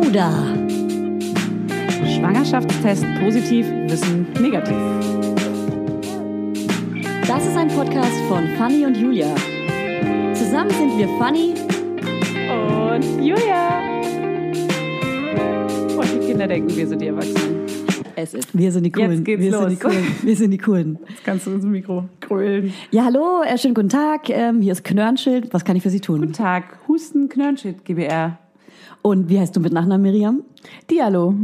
Gouda. Schwangerschaftstest positiv, Wissen negativ. Das ist ein Podcast von Fanny und Julia. Zusammen sind wir Fanny Und Julia. Und die Kinder denken, wir sind die Erwachsenen. Es ist. Wir sind die Coolen. Jetzt geht's wir los. Sind die Coolen. Wir sind die Coolen. Jetzt kannst du ins Mikro grölen. Ja, hallo, äh, schönen guten Tag. Ähm, hier ist Knörnschild. Was kann ich für Sie tun? Guten Tag, Husten, Knörnschild, GBR. Und wie heißt du mit Nachnamen, Miriam? Dialog.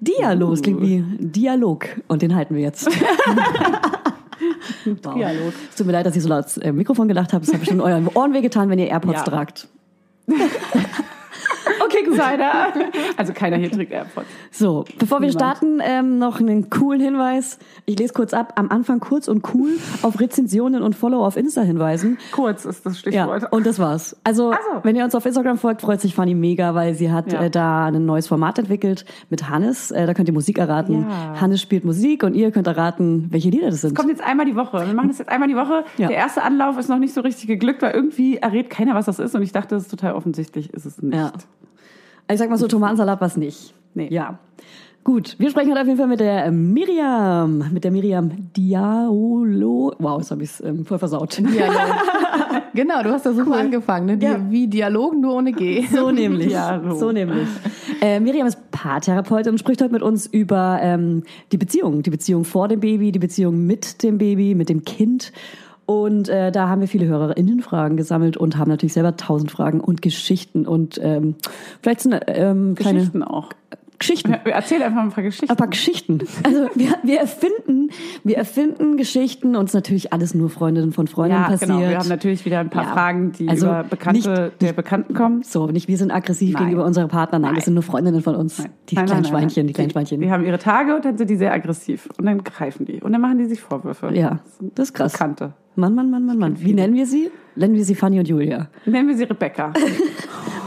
Dialog. Es klingt wie Dialog. Und den halten wir jetzt. Wow. Dialog. Es tut mir leid, dass ich so laut ins äh, Mikrofon gelacht habe. Es hat bestimmt euren Ohren wehgetan, wenn ihr AirPods Ja. tragt. Okay, Insider. Also keiner hier trägt AirPods. So, bevor wir Niemand. starten, ähm, noch einen coolen Hinweis. Ich lese kurz ab. Am Anfang kurz und cool auf Rezensionen und Follow auf Insta hinweisen. Kurz ist das Ja, Stichwort. und das war's. Also, Ach so. wenn ihr uns auf Instagram folgt, freut sich Fanny mega, weil sie hat Ja. äh, da ein neues Format entwickelt mit Hannes. Äh, da könnt ihr Musik erraten. Ja. Hannes spielt Musik und ihr könnt erraten, welche Lieder das sind. Kommt jetzt einmal die Woche. Wir machen das jetzt einmal die Woche. Ja. Der erste Anlauf ist noch nicht so richtig geglückt, weil irgendwie errät keiner, was das ist. Und ich dachte, das ist total offensichtlich. Ist es nicht. Ja. Ich sag mal so, Tomatensalat was nicht. Nee. Ja. Gut, wir sprechen heute auf jeden Fall mit der Miriam, mit der Miriam Diaolo. Wow, jetzt habe ich es ähm, voll versaut. Dialog. genau, du hast da super angefangen, ne? Di Ja. Wie Dialog, nur ohne G. So nämlich. Dialog. So nämlich. Äh, Miriam ist Paartherapeutin und spricht heute mit uns über ähm, die Beziehung. Die Beziehung vor dem Baby, die Beziehung mit dem Baby, mit dem Kind. Und äh, da haben wir viele HörerInnen-Fragen gesammelt und haben natürlich selber tausend Fragen und Geschichten und ähm, vielleicht so eine ähm, kleine Geschichten auch. Geschichten. Erzähl einfach ein paar Geschichten. Ein paar Geschichten. Also wir, wir erfinden, wir erfinden Geschichten und es ist natürlich alles nur Freundinnen von Freunden Ja, passiert. genau. Wir haben natürlich wieder ein paar Ja. Fragen, die Also über Bekannte nicht- der Bekannten kommen. so, nicht wir sind aggressiv Nein. gegenüber unserem Partner. Nein, das Nein. sind nur Freundinnen von uns. Die Nein, kleinen nein, nein, Schweinchen, die kleinen Schweinchen. Die haben ihre Tage und dann sind die sehr aggressiv. Und dann greifen die. Und dann machen die sich Vorwürfe. Ja, das ist krass. Bekannte. Mann, Mann, Mann, Mann, Mann. Wie nennen wir sie? Nennen wir sie Fanny und Julia. Nennen wir sie Rebecca.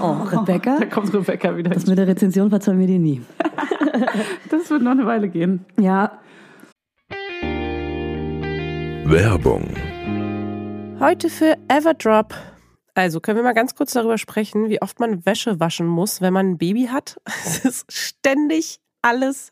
Oh, Rebecca. Da kommt Rebecca wieder. Das mit der Rezension verzeihen wir dir nie. Das wird noch eine Weile gehen. Ja, Werbung. Heute für Everdrop. Also können wir mal ganz kurz darüber sprechen, wie oft man Wäsche waschen muss, wenn man ein Baby hat. Es ist ständig alles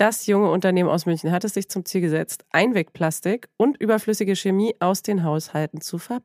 Das junge Unternehmen aus München hat es sich zum Ziel gesetzt, Einwegplastik und überflüssige Chemie aus den Haushalten zu verbannen.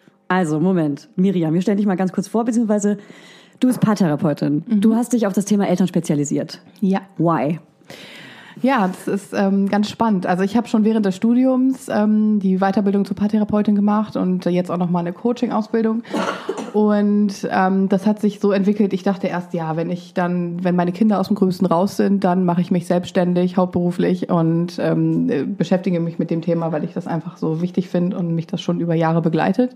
Also, Moment. Miriam, wir stellen dich mal ganz kurz vor, beziehungsweise du bist Paartherapeutin. Du hast dich auf das Thema Eltern spezialisiert. Ja. Why? Ja, das ist ähm, ganz spannend. Also ich habe schon während des Studiums ähm, die Weiterbildung zur Paartherapeutin gemacht und jetzt auch noch mal eine Coaching-Ausbildung. Und ähm, das hat sich so entwickelt. Ich dachte erst, ja, wenn ich dann, wenn meine Kinder aus dem Größten raus sind, dann mache ich mich selbstständig, hauptberuflich und ähm, äh, beschäftige mich mit dem Thema, weil ich das einfach so wichtig finde und mich das schon über Jahre begleitet.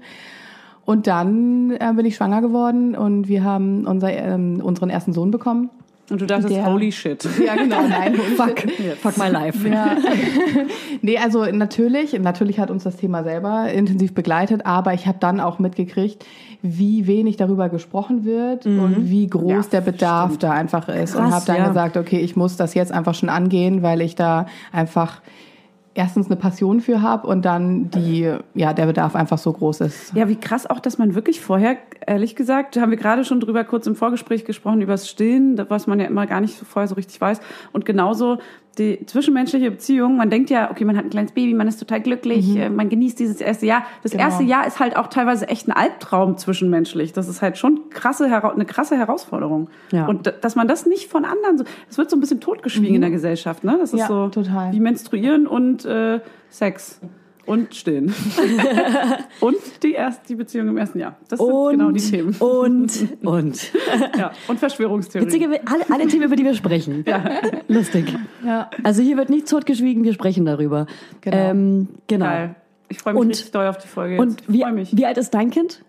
Und dann äh, bin ich schwanger geworden und wir haben unser, ähm, unseren ersten Sohn bekommen. Und du dachtest, Der- holy shit. Ja, genau. Nein, Fuck, fuck my life. Ja. nee, also natürlich, natürlich hat uns das Thema selber intensiv begleitet, aber ich habe dann auch mitgekriegt, wie wenig darüber gesprochen wird und wie groß Ja, der Bedarf da einfach ist. und Krass, habe dann ja. gesagt, okay, ich muss das jetzt einfach schon angehen, weil ich da einfach erstens eine Passion für habe und dann die, ja, der Bedarf einfach so groß ist. Ja, wie krass auch, dass man wirklich vorher, ehrlich gesagt, haben wir gerade schon drüber kurz im Vorgespräch gesprochen, über das Stillen, was man ja immer gar nicht vorher so richtig weiß. Und genauso die zwischenmenschliche Beziehung, man denkt ja, okay, man hat ein kleines Baby, man ist total glücklich, äh, man genießt dieses erste Jahr. Das Genau. erste Jahr ist halt auch teilweise echt ein Albtraum zwischenmenschlich. Das ist halt schon krasse, eine krasse Herausforderung. Ja. Und dass man das nicht von anderen, so, das wird so ein bisschen totgeschwiegen in der Gesellschaft, ne? Das ist Ja, so total. wie Menstruieren und äh, Sex. Und stillen. und die erste, die Beziehung im ersten Jahr. Das sind Und, genau die Themen. und, und. Ja. Und Verschwörungstheorien. Witzige, alle, alle Themen, über die wir sprechen. Lustig. Ja. Also hier wird nicht totgeschwiegen, wir sprechen darüber. Genau. Ähm, genau. Geil. Ich freue mich Und- richtig doll auf die Folge. Und jetzt. wie, freue mich. wie alt ist dein Kind?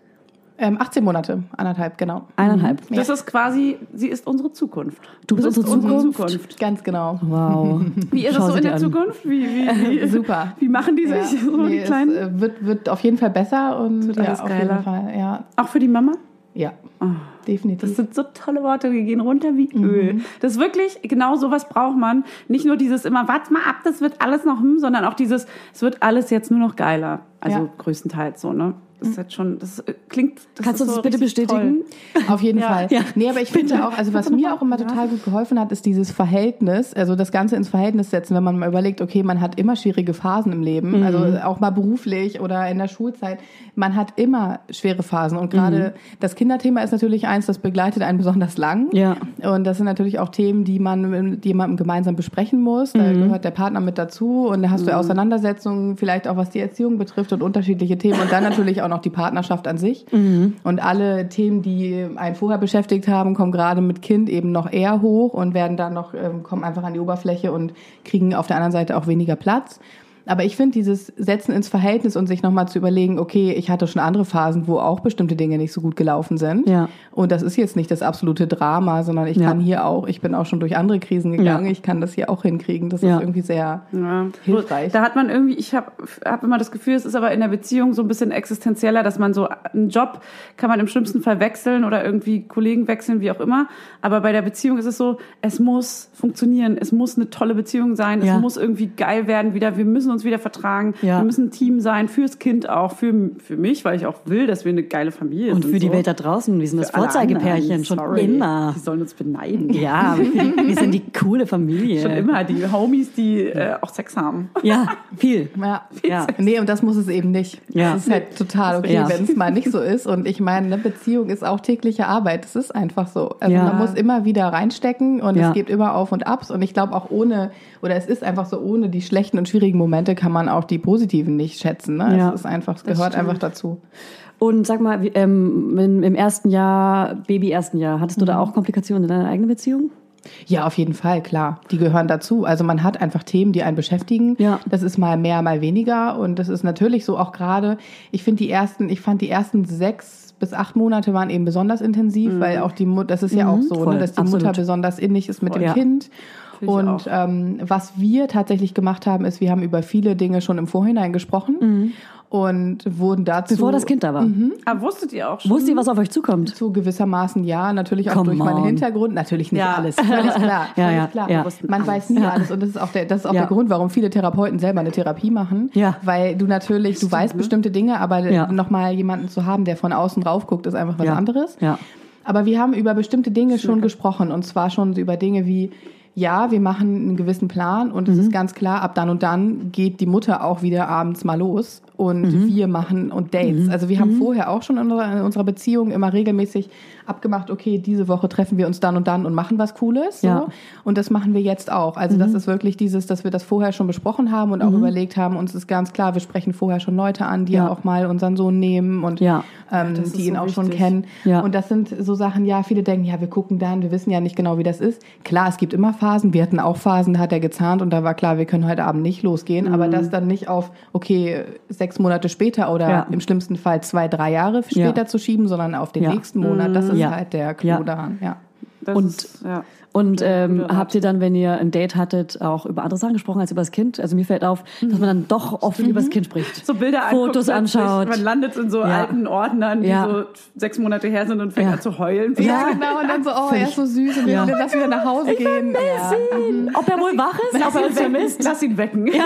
Ähm, 18 Monate, anderthalb, genau. Eineinhalb. das ist quasi, sie ist unsere Zukunft. Du bist unsere Zukunft? Zukunft. Ganz genau. Wow. Wie ist Schau es so in der an. Zukunft? Wie, wie, wie, Super. wie machen die sich, Ja, so nee, die Kleinen? Es äh, wird, wird auf jeden Fall besser und wird ja, alles auf geiler. jeden Fall, ja, Auch für die Mama? ja, Oh. definitiv. Das sind so tolle Worte, die gehen runter wie Öl. Das ist wirklich, genau sowas braucht man. Nicht nur dieses immer, warte mal ab, das wird alles noch, hm, sondern auch dieses, es wird alles jetzt nur noch geiler. Also Ja. größtenteils so, ne? Das ist jetzt schon, das äh, klingt. Das Kannst du uns so bitte bestätigen? Auf jeden Ja. Fall. Ja. Nee, aber ich finde auch, also was mir auch immer total gut geholfen hat, ist dieses Verhältnis, also das Ganze ins Verhältnis setzen, wenn man mal überlegt, okay, man hat immer schwierige Phasen im Leben, also auch mal beruflich oder in der Schulzeit. Man hat immer schwere Phasen und gerade das Kinderthema ist natürlich eins, das begleitet einen besonders lang. Ja. Und das sind natürlich auch Themen, die man mit jemandem gemeinsam besprechen muss. Da gehört der Partner mit dazu und da hast du Auseinandersetzungen, vielleicht auch was die Erziehung betrifft und unterschiedliche Themen und dann natürlich auch noch die Partnerschaft an sich. Und alle Themen, die einen vorher beschäftigt haben, kommen gerade mit Kind eben noch eher hoch und werden dann noch, ähm, kommen einfach an die Oberfläche und kriegen auf der anderen Seite auch weniger Platz. Aber ich finde dieses Setzen ins Verhältnis und sich nochmal zu überlegen, okay, ich hatte schon andere Phasen, wo auch bestimmte Dinge nicht so gut gelaufen sind. Ja. Und das ist jetzt nicht das absolute Drama, sondern ich Ja. kann hier auch, ich bin auch schon durch andere Krisen gegangen, Ja. ich kann das hier auch hinkriegen. Das Ja. ist irgendwie sehr Ja. hilfreich. Da hat man irgendwie, ich habe hab immer das Gefühl, es ist aber in der Beziehung so ein bisschen existenzieller, dass man so einen Job kann man im schlimmsten Fall wechseln oder irgendwie Kollegen wechseln, wie auch immer. Aber bei der Beziehung ist es so, es muss funktionieren, es muss eine tolle Beziehung sein, Ja. es muss irgendwie geil werden wieder, wir müssen uns wieder vertragen, Ja. wir müssen ein Team sein, fürs Kind auch, für, für mich, weil ich auch will, dass wir eine geile Familie Und sind. für die so. Welt da draußen, wir sind das Für alle Vorzeigepärchen, anderen, schon sorry. immer. Die sollen uns beneiden. Ja, wir, sind die coole Familie. Schon immer, die Homies, die äh, auch Sex haben. Ja, viel. Ja. Ja. Nee, und das muss es eben nicht. Ja. Das ist halt total okay, Ja. wenn es mal nicht so ist. Und ich meine, eine Beziehung ist auch tägliche Arbeit. Das ist einfach so. Also Ja. man muss immer wieder reinstecken und Ja. es gibt immer Auf und Abs. Und ich glaube auch ohne, oder es ist einfach so, ohne die schlechten und schwierigen Momente kann man auch die positiven nicht schätzen. Ne? Ja. Es ist einfach, es gehört einfach dazu. Und sag mal, ähm, im, ersten Jahr, Baby ersten Jahr, hattest du Mhm. da auch Komplikationen in deiner eigenen Beziehung? Ja, auf jeden Fall, klar. Die gehören dazu. Also man hat einfach Themen, die einen beschäftigen. Ja. Das ist mal mehr, mal weniger. Und das ist natürlich so auch gerade, ich finde die ersten, ich fand die ersten sechs bis acht Monate waren eben besonders intensiv, weil auch die Mutter, das ist ja auch so, Mhm. voll, ne, dass die absolut. Mutter besonders innig ist mit dem Ja. Kind. Und ähm, was wir tatsächlich gemacht haben, ist, wir haben über viele Dinge schon im Vorhinein gesprochen und wurden dazu. Mhm. Bevor das Kind da war. Ah, wusstet ihr auch schon? Wusst ihr, was auf euch zukommt? Zu gewissermaßen ja, natürlich auch Come durch meinen on. Hintergrund, natürlich nicht Ja. alles, völlig klar, Ja, völlig ja, klar. ja. Man weiß nie alles und das ist auch der, das ist auch Ja. der Grund, warum viele Therapeuten selber eine Therapie machen, Ja. weil du natürlich, du weißt bestimmte Dinge, aber Ja. nochmal jemanden zu haben, der von außen drauf guckt, ist einfach was Ja. anderes. Ja. Aber wir haben über bestimmte Dinge schon gesprochen und zwar schon über Dinge wie ja, wir machen einen gewissen Plan und es Mhm. ist ganz klar, ab dann und dann geht die Mutter auch wieder abends mal los und wir machen und Dates. Also wir haben vorher auch schon in unserer, in unserer Beziehung immer regelmäßig abgemacht, okay, diese Woche treffen wir uns dann und dann und machen was Cooles. So. Ja. Und das machen wir jetzt auch. Also das ist wirklich dieses, dass wir das vorher schon besprochen haben und auch überlegt haben, uns ist ganz klar, wir sprechen vorher schon Leute an, die Ja. auch mal unseren Sohn nehmen und Ja. ähm, die ihn so auch schon wichtig. kennen. Ja. Und das sind so Sachen, ja, viele denken, ja, wir gucken dann, wir wissen ja nicht genau, wie das ist. Klar, es gibt immer Phasen. Wir hatten auch Phasen, da hat er gezahnt und da war klar, wir können heute Abend nicht losgehen. Aber das dann nicht auf, okay, sechs Monate später oder. Ja. im schlimmsten Fall zwei, drei Jahre später Ja. zu schieben, sondern auf den nächsten Monat. Das ist halt der Clou daran, ja. Das Und- ist, ja. Und ähm, habt ihr dann, wenn ihr ein Date hattet, auch über andere Sachen gesprochen als über das Kind? Also mir fällt auf, dass man dann doch oft über das Kind spricht. so Bilder Fotos anguckt, anschaut. Man landet in so Ja. alten Ordnern, die Ja. so sechs Monate her sind und fängt Ja. an zu heulen. Ja. genau. Und dann so, oh, er ist so süß und Ja. wir lass wieder nach Hause gehen. Ja. Ob er wohl wach ist? Ob er uns vermisst? Lass ihn wecken.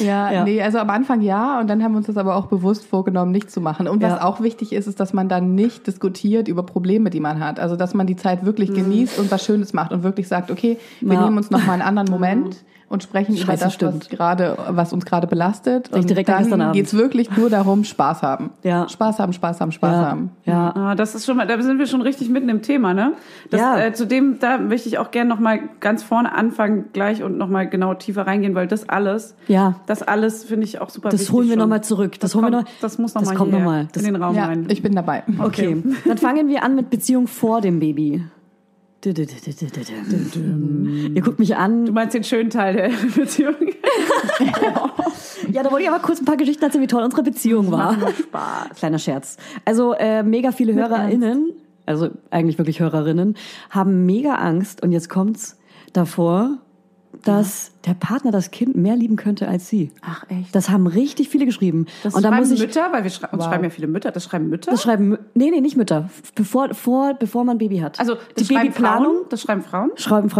Ja, Ja. nee, also am Anfang ja und dann haben wir uns das aber auch bewusst vorgenommen, nicht zu machen. Und was auch wichtig ist, ist, dass man dann nicht diskutiert über Probleme, die man hat. Also, dass man die Zeit wirklich genießt und was Schönes macht und wirklich sagt, okay, wir Ja. nehmen uns noch mal einen anderen Moment und sprechen über Scheiße, das, was gerade, was uns gerade belastet. ich Und direkt dann geht's wirklich nur darum, Spaß haben. Ja. Spaß haben, Spaß haben, Spaß Ja. haben. ja. Ah, das ist schon mal, da sind wir schon richtig mitten im Thema, ne? Das, Ja. äh, zudem, da möchte ich auch gerne noch mal ganz vorne anfangen gleich und noch mal genau tiefer reingehen, weil das alles, Ja. das alles finde ich auch super Das wichtig. holen wir schon. noch mal zurück. Das holen wir kommt, noch- Das muss noch das mal kommt hier noch mal. Das- in den Raum Ja, rein. ich bin dabei. Okay, dann fangen wir an mit Beziehung vor dem Baby. Ihr guckt mich Du an. meinst den schönen Teil der Beziehung? Ja, da wollte ich aber kurz ein paar Geschichten erzählen, wie toll unsere Beziehung war. Spaß. Kleiner Scherz. Also äh, mega viele HörerInnen, also eigentlich wirklich Hörerinnen, haben mega Angst und jetzt kommt's davor, dass der Partner das Kind mehr lieben könnte als sie. Ach, echt? Das haben richtig viele geschrieben. Das und da schreiben muss ich Mütter, weil wir schrei uns Wow. schreiben ja viele Mütter. Das schreiben Mütter. das schreiben nee, nee, nicht Mütter, bevor vor bevor man ein Baby hat. also die Babyplanung Frauen, das schreiben Frauen. schreiben,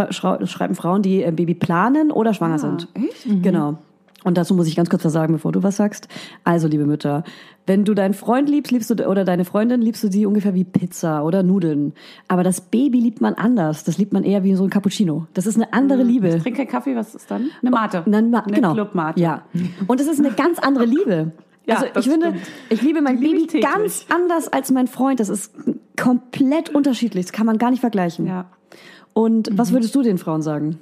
schreiben Frauen, die ein Baby planen oder schwanger sind. echt? Genau. Und dazu muss ich ganz kurz was sagen, bevor du was sagst. Also, liebe Mütter, wenn du deinen Freund liebst, liebst du oder deine Freundin, liebst du sie ungefähr wie Pizza oder Nudeln. Aber das Baby liebt man anders. Das liebt man eher wie so ein Cappuccino. Das ist eine andere Liebe. Trink kein Kaffee, was ist dann? Eine Mate. Nein, ma Eine genau. Clubmate. Ja. Und es ist eine ganz andere Liebe. Ja, also ich finde, stimmt. ich liebe mein liebe Baby ich ganz anders als mein Freund. Das ist komplett unterschiedlich. Das kann man gar nicht vergleichen. Ja. Und was würdest du den Frauen sagen?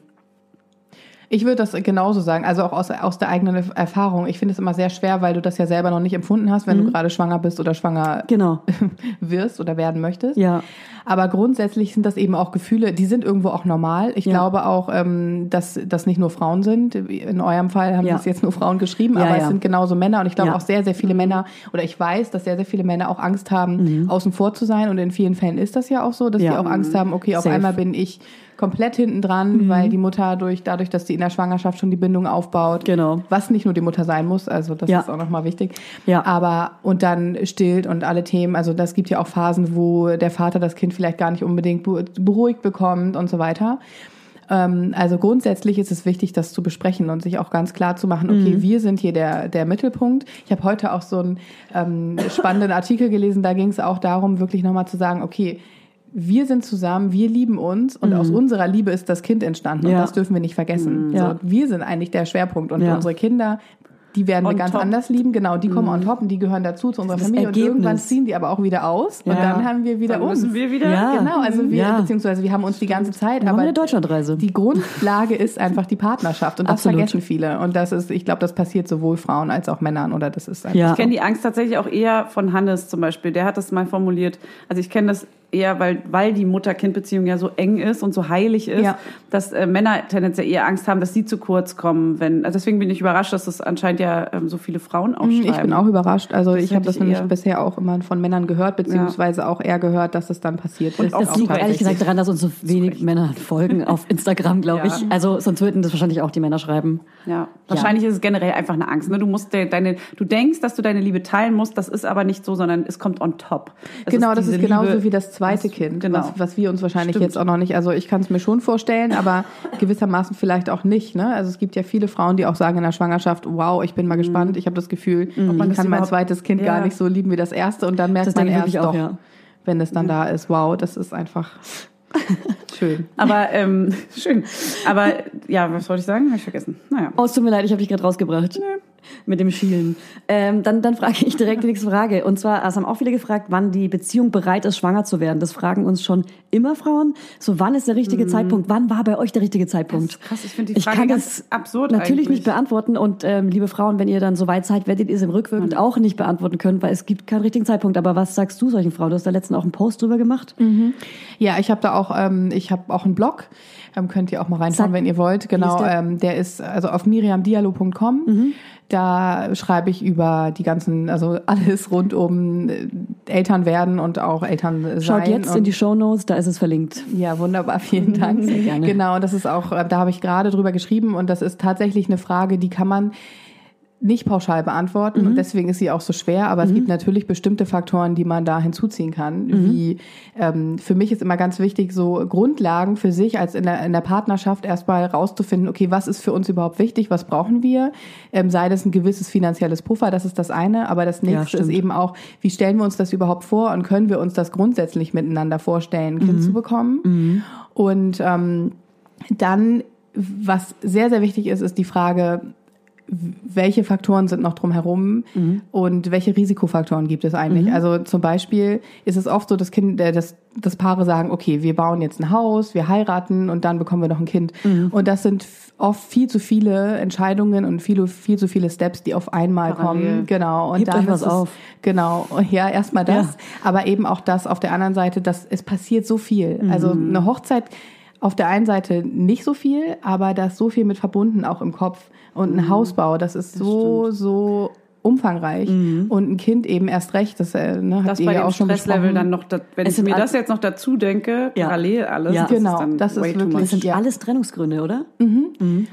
Ich würde das genauso sagen, also auch aus, aus der eigenen Erfahrung. Ich finde es immer sehr schwer, weil du das ja selber noch nicht empfunden hast, wenn du gerade schwanger bist oder schwanger Genau. wirst oder werden möchtest. Ja. Aber grundsätzlich sind das eben auch Gefühle, die sind irgendwo auch normal. Ich Ja. glaube auch, ähm, dass das nicht nur Frauen sind. In eurem Fall haben Ja. das jetzt nur Frauen geschrieben, Ja, aber es sind genauso Männer. Und ich glaube auch sehr, sehr viele Männer, oder ich weiß, dass sehr, sehr viele Männer auch Angst haben, außen vor zu sein. Und in vielen Fällen ist das ja auch so, dass Mhm. Die auch Angst haben, okay, auf Safe. Mhm. einmal bin ich komplett hinten dran, weil die Mutter durch, dadurch, dass sie in der Schwangerschaft schon die Bindung aufbaut. Genau. Was nicht nur die Mutter sein muss, also das Ja. ist auch nochmal wichtig. Ja. Aber und dann stillt und alle Themen, also das gibt ja auch Phasen, wo der Vater das Kind vielleicht gar nicht unbedingt be- beruhigt bekommt und so weiter. Ähm, Also grundsätzlich ist es wichtig, das zu besprechen und sich auch ganz klar zu machen, okay, Mhm. wir sind hier der, der Mittelpunkt. Ich habe heute auch so einen ähm, spannenden Artikel gelesen, da ging es auch darum, wirklich nochmal zu sagen, okay, wir sind zusammen, wir lieben uns und aus unserer Liebe ist das Kind entstanden und Mhm. Ja. das dürfen wir nicht vergessen. Ja. So, wir sind eigentlich der Schwerpunkt und Ja. unsere Kinder, die werden wir On ganz top. anders lieben. Genau, die kommen on top und die gehören dazu zu unserer Familie und Ergebnis. irgendwann ziehen die aber auch wieder aus und dann haben wir wieder Dann uns. müssen wir wieder. Ja. Genau, also wir, Ja. beziehungsweise wir haben uns die ganze Zeit, Wir haben aber eine Deutschlandreise. die Grundlage ist einfach die Partnerschaft und das Absolut. vergessen viele und das ist, ich glaube, das passiert sowohl Frauen als auch Männern oder das ist einfach Ja. Ich kenne die Angst tatsächlich auch eher von Hannes zum Beispiel. Der hat das mal formuliert. Also ich kenne das eher, weil, weil die Mutter-Kind-Beziehung ja so eng ist und so heilig ist, Ja. dass äh, Männer tendenziell eher Angst haben, dass sie zu kurz kommen. Wenn, also deswegen bin ich überrascht, dass das anscheinend ja ähm, so viele Frauen aufschreiben. Mhm, Ich bin auch überrascht. Also ich habe das ich nämlich bisher auch immer von Männern gehört, beziehungsweise auch eher gehört, dass es dann passiert ist. Das Auch liegt ehrlich gesagt daran, dass uns so wenig Männer folgen auf Instagram, glaube Ja. ich. Also sonst würden das wahrscheinlich auch die Männer schreiben. Ja, wahrscheinlich ist es generell einfach eine Angst. Ne? Du musst de, deine, du denkst, dass du deine Liebe teilen musst. Das ist aber nicht so, sondern es kommt on top. Es Genau, das diese ist genauso Liebe- wie das zweite das- Kind, Genau. was, was wir uns wahrscheinlich Stimmt. jetzt auch noch nicht, also ich kann es mir schon vorstellen, aber gewissermaßen vielleicht auch nicht. Ne? Also es gibt ja viele Frauen, die auch sagen in der Schwangerschaft, wow, ich bin mal gespannt, ich habe das Gefühl, Mhm. man ich kann mein zweites Kind Ja. gar nicht so lieben wie das erste und dann merkt Das man erst auch, doch, ja. wenn es dann da ist, wow, das ist einfach schön. Aber ähm, schön. Aber ja, was wollte ich sagen? Habe ich vergessen. Naja. Oh, es tut mir leid, ich habe dich gerade rausgebracht. Mit dem Schielen. Ähm, dann, dann frage ich direkt die nächste Frage. Und zwar, es haben auch viele gefragt, wann die Beziehung bereit ist, schwanger zu werden. Das fragen uns schon immer Frauen. So, wann ist der richtige Zeitpunkt? Wann war bei euch der richtige Zeitpunkt? Das krass, ich finde die Frage kann ganz das absurd Natürlich eigentlich. nicht beantworten. Und ähm, liebe Frauen, wenn ihr dann so weit seid, werdet ihr es im Rückwirkend auch nicht beantworten können, weil es gibt keinen richtigen Zeitpunkt. Aber was sagst du solchen Frauen? Du hast da letztens auch einen Post drüber gemacht. Ja, ich habe da auch, ähm, ich habe auch einen Blog, ähm, könnt ihr auch mal reinschauen, Sag- wenn ihr wollt. Genau, ist der? ähm, der ist also auf miriamdialo.com. Da schreibe ich über die ganzen, also alles rund um äh, Eltern werden und auch Eltern sein. Schaut jetzt in die Shownotes, da ist es verlinkt. Ja, wunderbar, vielen Dank. Sehr gerne. Genau, das ist auch, äh, da habe ich gerade drüber geschrieben und das ist tatsächlich eine Frage, die kann man nicht pauschal beantworten Mhm. und deswegen ist sie auch so schwer, aber es gibt natürlich bestimmte Faktoren, die man da hinzuziehen kann. Mhm. Wie ähm, für mich ist immer ganz wichtig, so Grundlagen für sich als in der, in der Partnerschaft erstmal rauszufinden, okay, was ist für uns überhaupt wichtig, was brauchen wir? Ähm, sei das ein gewisses finanzielles Puffer, das ist das eine, aber das nächste ist stimmt. eben auch, wie stellen wir uns das überhaupt vor und können wir uns das grundsätzlich miteinander vorstellen, ein Kind zu bekommen? Und ähm, dann, was sehr, sehr wichtig ist, ist die Frage, welche Faktoren sind noch drumherum und welche Risikofaktoren gibt es eigentlich? Also zum Beispiel ist es oft so, dass, kind, äh, dass, dass Paare sagen, okay, wir bauen jetzt ein Haus, wir heiraten und dann bekommen wir noch ein Kind. Und das sind oft viel zu viele Entscheidungen und viel, viel zu viele Steps, die auf einmal Parallel. kommen. Genau. Und Hebt dann euch was ist es, auf. Genau. Ja, erstmal das, Ja. aber eben auch das auf der anderen Seite, dass es passiert so viel. Also Mhm. eine Hochzeit auf der einen Seite nicht so viel, aber da ist so viel mit verbunden, auch im Kopf. Und Mhm. ein Hausbau, das ist so, so umfangreich. Mhm. Und ein Kind eben erst recht. Das, äh, ne, das bei ja dem auch schon Stresslevel besprochen. dann noch, da, wenn Es ich mir das jetzt noch dazu denke, Ja. parallel alles, Ja. das Genau, ist das ist too wirklich-. Das sind Ja. alles Trennungsgründe, oder?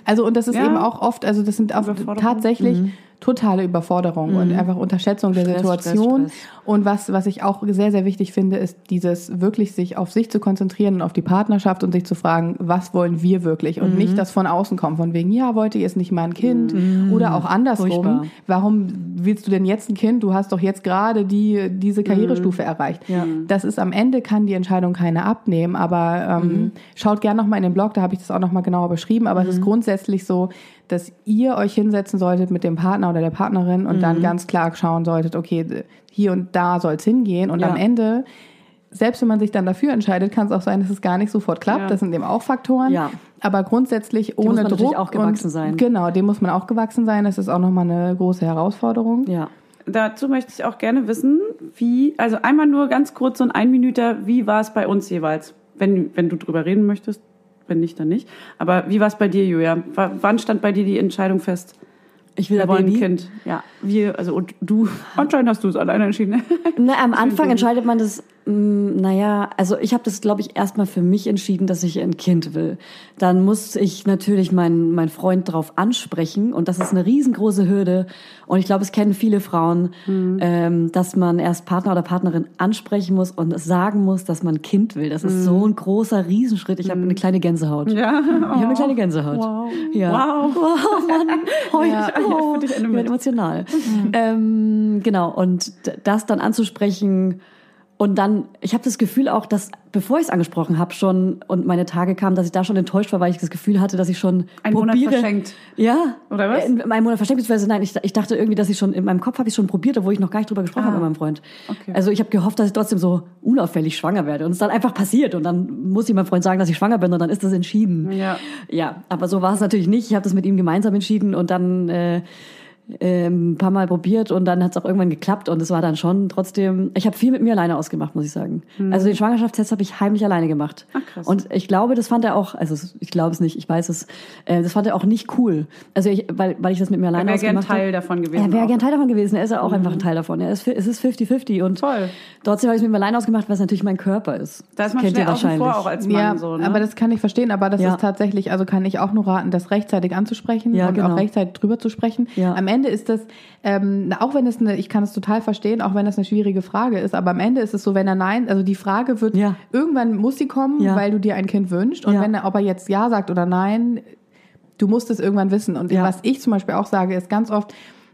Also und das ist Ja. eben auch oft, also das sind auch tatsächlich totale Überforderung und einfach Unterschätzung der Mhm. Stress, Situation. Stress, Stress. Und was, was ich auch sehr, sehr wichtig finde, ist dieses wirklich sich auf sich zu konzentrieren und auf die Partnerschaft und sich zu fragen, was wollen wir wirklich? Und Mhm. nicht das von außen kommen, von wegen, ja, wollte ihr es nicht mal ein Kind? Oder auch andersrum. Mhm. Furchtbar. Warum willst du denn jetzt ein Kind? Du hast doch jetzt gerade die, diese Karrierestufe erreicht. Mhm. Ja. Das ist am Ende kann die Entscheidung keine abnehmen, aber ähm, Mhm. schaut gerne noch mal in den Blog, da habe ich das auch noch mal genauer beschrieben. Aber es Mhm. ist grundsätzlich so, dass ihr euch hinsetzen solltet mit dem Partner oder der Partnerin und Mhm. dann ganz klar schauen solltet, okay, hier und da soll es hingehen und Ja. am Ende selbst wenn man sich dann dafür entscheidet, kann es auch sein, dass es gar nicht sofort klappt. Ja. Das sind eben auch Faktoren. Ja. Aber grundsätzlich muss ohne man Druck. auch gewachsen und, sein. Genau, dem muss man auch gewachsen sein. Das ist auch nochmal eine große Herausforderung. Ja. Dazu möchte ich auch gerne wissen, wie, also einmal nur ganz kurz so ein Einminüter, wie war es bei uns jeweils? Wenn, wenn du drüber reden möchtest, wenn nicht, dann nicht. Aber wie war es bei dir, Julia? W wann stand bei dir die Entscheidung fest? Ich will Wir ein. Kind. Ja, wir, also und du, anscheinend hast du es alleine entschieden. Na, am Anfang entscheidet man das, naja, also ich habe das, glaube ich, erstmal für mich entschieden, dass ich ein Kind will. Dann muss ich natürlich meinen mein Freund drauf ansprechen und das ist eine riesengroße Hürde. Und ich glaube, es kennen viele Frauen, ähm, dass man erst Partner oder Partnerin ansprechen muss und sagen muss, dass man ein Kind will. Das ist so ein großer Riesenschritt. Ich habe eine kleine Gänsehaut. Ja. Ich habe eine kleine Gänsehaut. Wow. Ja. Wow. Wow, Mann. Heute, Ja, oh, ich bin mit. emotional. Ähm, genau, und das dann anzusprechen und dann, ich habe das Gefühl auch, dass, bevor ich es angesprochen habe schon und meine Tage kamen, dass ich da schon enttäuscht war, weil ich das Gefühl hatte, dass ich schon Ein Monat verschenkt. Ja. Oder was? In meinem Monat verschenkt, beziehungsweise nein, ich, ich dachte irgendwie, dass ich schon, in meinem Kopf habe ich schon probiert, obwohl ich noch gar nicht drüber gesprochen Ah. habe mit meinem Freund. Okay. Also ich habe gehofft, dass ich trotzdem so unauffällig schwanger werde und es dann einfach passiert und dann muss ich meinem Freund sagen, dass ich schwanger bin und dann ist das entschieden. Ja. Ja, aber so war es natürlich nicht. Ich habe das mit ihm gemeinsam entschieden und dann äh, äh, ein paar Mal probiert und dann hat es auch irgendwann geklappt und es war dann schon trotzdem. Ich habe viel mit mir alleine ausgemacht, muss ich sagen. Also den Schwangerschaftstest habe ich heimlich alleine gemacht. Ach, krass. Und ich glaube, das fand er auch. Also ich glaube es nicht, ich weiß es. Äh, das fand er auch nicht cool. Also ich, weil weil ich das mit mir alleine Er wäre gern ausgemacht habe. Teil davon gewesen. Er wäre gern Teil davon gewesen. Er ist ja auch einfach ein Teil davon. Er ist, es ist 50-50 und Toll. trotzdem habe ich es mit mir alleine ausgemacht, es natürlich mein Körper ist. Da ist man Kennt ihr schnell außen vor, wahrscheinlich. auch als Mann. Ja, so, ne? aber das kann ich verstehen, aber das Ja. ist tatsächlich, also kann ich auch nur raten, das rechtzeitig anzusprechen Ja, und genau. auch rechtzeitig drüber zu sprechen. Ja. Am Ende ist das, ähm, auch wenn es eine, ich kann es total verstehen, auch wenn das eine schwierige Frage ist, aber am Ende ist es so, wenn er nein, also die Frage wird, Ja. irgendwann muss sie kommen, Ja. weil du dir ein Kind wünschst und Ja. wenn er, ob er jetzt ja sagt oder nein, du musst es irgendwann wissen. Und was ich zum Beispiel auch sage, ist ganz oft,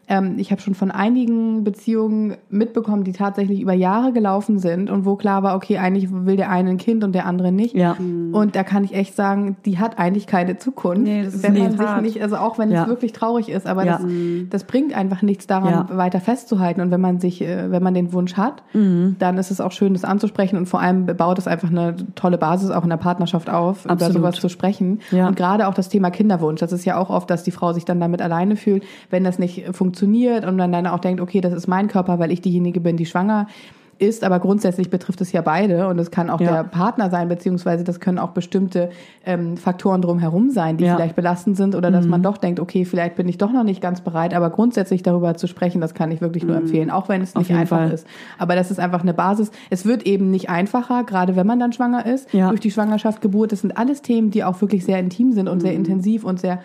ähm, ich habe schon von einigen Beziehungen mitbekommen, die tatsächlich über Jahre gelaufen sind und wo klar war, okay, eigentlich will der eine ein Kind und der andere nicht. Ja. Und da kann ich echt sagen, die hat eigentlich keine Zukunft. Nee, das ist wenn man echt sich hart. nicht, also auch wenn Ja. es wirklich traurig ist, aber Ja. das, das bringt einfach nichts daran, Ja. weiter festzuhalten. Und wenn man sich, äh, wenn man den Wunsch hat, Mhm. dann ist es auch schön, das anzusprechen und vor allem baut es einfach eine tolle Basis auch in der Partnerschaft auf, über Absolut. sowas zu sprechen. Ja. Und gerade auch das Thema Kinderwunsch. Das ist ja auch oft, dass die Frau sich dann damit alleine fühlt, wenn das nicht funktioniert und man dann auch denkt, okay, das ist mein Körper, weil ich diejenige bin, die schwanger ist, aber grundsätzlich betrifft es ja beide und es kann auch Ja. der Partner sein, beziehungsweise das können auch bestimmte ähm, Faktoren drumherum sein, die Ja. Mhm. vielleicht belastend sind oder dass man doch denkt, okay, vielleicht bin ich doch noch nicht ganz bereit, aber grundsätzlich darüber zu sprechen, das kann ich wirklich nur empfehlen, auch wenn es Mhm. Auf nicht einfach Fall. ist. Aber das ist einfach eine Basis. Es wird eben nicht einfacher, gerade wenn man dann schwanger ist, Ja. durch die Schwangerschaft, Geburt. Das sind alles Themen, die auch wirklich sehr intim sind und sehr intensiv und sehr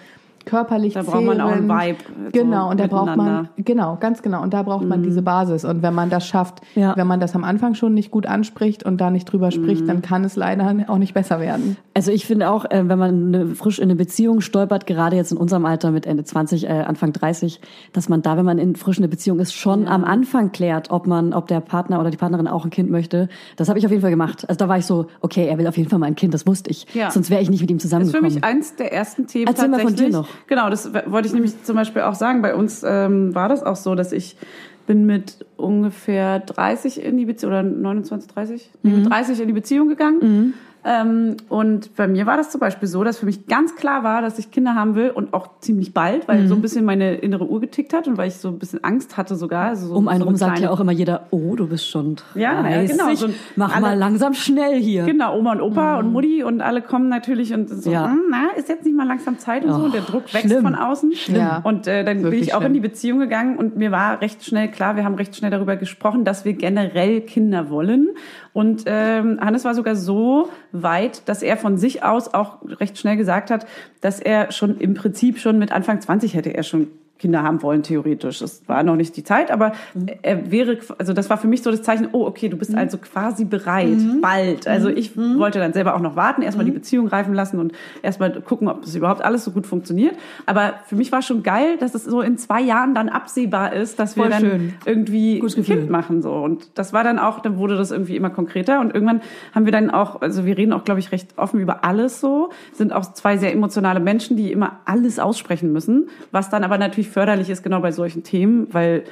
körperlich Da braucht man auch zehrend. Vibe, so Genau, und da braucht man, genau, ganz genau. Und da braucht man diese Basis. Und wenn man das schafft, Ja. wenn man das am Anfang schon nicht gut anspricht und da nicht drüber spricht, dann kann es leider auch nicht besser werden. Also ich finde auch, äh, wenn man frisch in eine Beziehung stolpert, gerade jetzt in unserem Alter mit Ende 20, äh, Anfang 30, dass man da, wenn man in frisch in eine Beziehung ist, schon am Anfang klärt, ob man, ob der Partner oder die Partnerin auch ein Kind möchte. Das habe ich auf jeden Fall gemacht. Also da war ich so, okay, er will auf jeden Fall mal ein Kind, das wusste ich. Ja. Sonst wäre ich nicht mit ihm Das ist für zusammengekommen. mich eins der ersten Themen Erzähl mal von tatsächlich. dir noch. Genau, das wollte ich nämlich zum Beispiel auch sagen. Bei uns ähm, war das auch so, dass ich bin mit ungefähr 30 in die Beziehung, oder 29, 30? Nee, Mhm. mit 30 in die Beziehung gegangen. Ähm, und bei mir war das zum Beispiel so, dass für mich ganz klar war, dass ich Kinder haben will und auch ziemlich bald, weil Mhm. so ein bisschen meine innere Uhr getickt hat und weil ich so ein bisschen Angst hatte sogar. Also so, um einen so rum eine sagt kleine- ja auch immer jeder, oh, du bist schon 30. Ja, ja, genau, so Mach alle- mal langsam schnell hier. Genau, Oma und Opa und Mutti und alle kommen natürlich und so, Mhm. Ja. "Hm, na, ist jetzt nicht mal langsam Zeit und so. Und der Oh, Druck wächst schlimm. von außen. Ja. Und äh, dann bin Wirklich ich auch schlimm. in die Beziehung gegangen und mir war recht schnell klar, wir haben recht schnell darüber gesprochen, dass wir generell Kinder wollen. Und ähm, Hannes war sogar so weit, dass er von sich aus auch recht schnell gesagt hat, dass er schon im Prinzip schon mit Anfang 20 hätte er schon Kinder haben wollen, theoretisch. Es war noch nicht die Zeit, aber er wäre, also das war für mich so das Zeichen, oh, okay, du bist also quasi bereit, bald. Also ich wollte dann selber auch noch warten, erstmal die Beziehung reifen lassen und erstmal gucken, ob das überhaupt alles so gut funktioniert. Aber für mich war schon geil, dass es so in zwei Jahren dann absehbar ist, dass wir Voll dann schön. irgendwie ein. Kind machen, so. Und das war dann auch, dann wurde das irgendwie immer konkreter und irgendwann haben wir dann auch, also wir reden auch, glaube ich, recht offen über alles so, sind auch zwei sehr emotionale Menschen, die immer alles aussprechen müssen, was dann aber natürlich förderlich ist, genau bei solchen Themen, weil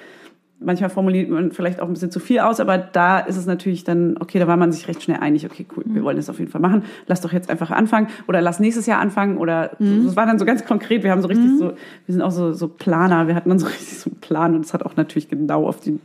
manchmal formuliert man vielleicht auch ein bisschen zu viel aus, aber da ist es natürlich dann, okay, da war man sich recht schnell einig, okay, cool, wir wollen das auf jeden Fall machen, lass doch jetzt einfach anfangen oder lass nächstes Jahr anfangen oder so. das war dann so ganz konkret, wir haben so richtig so, wir sind auch so, so Planer, wir hatten dann so richtig so einen Plan und es hat auch natürlich genau auf den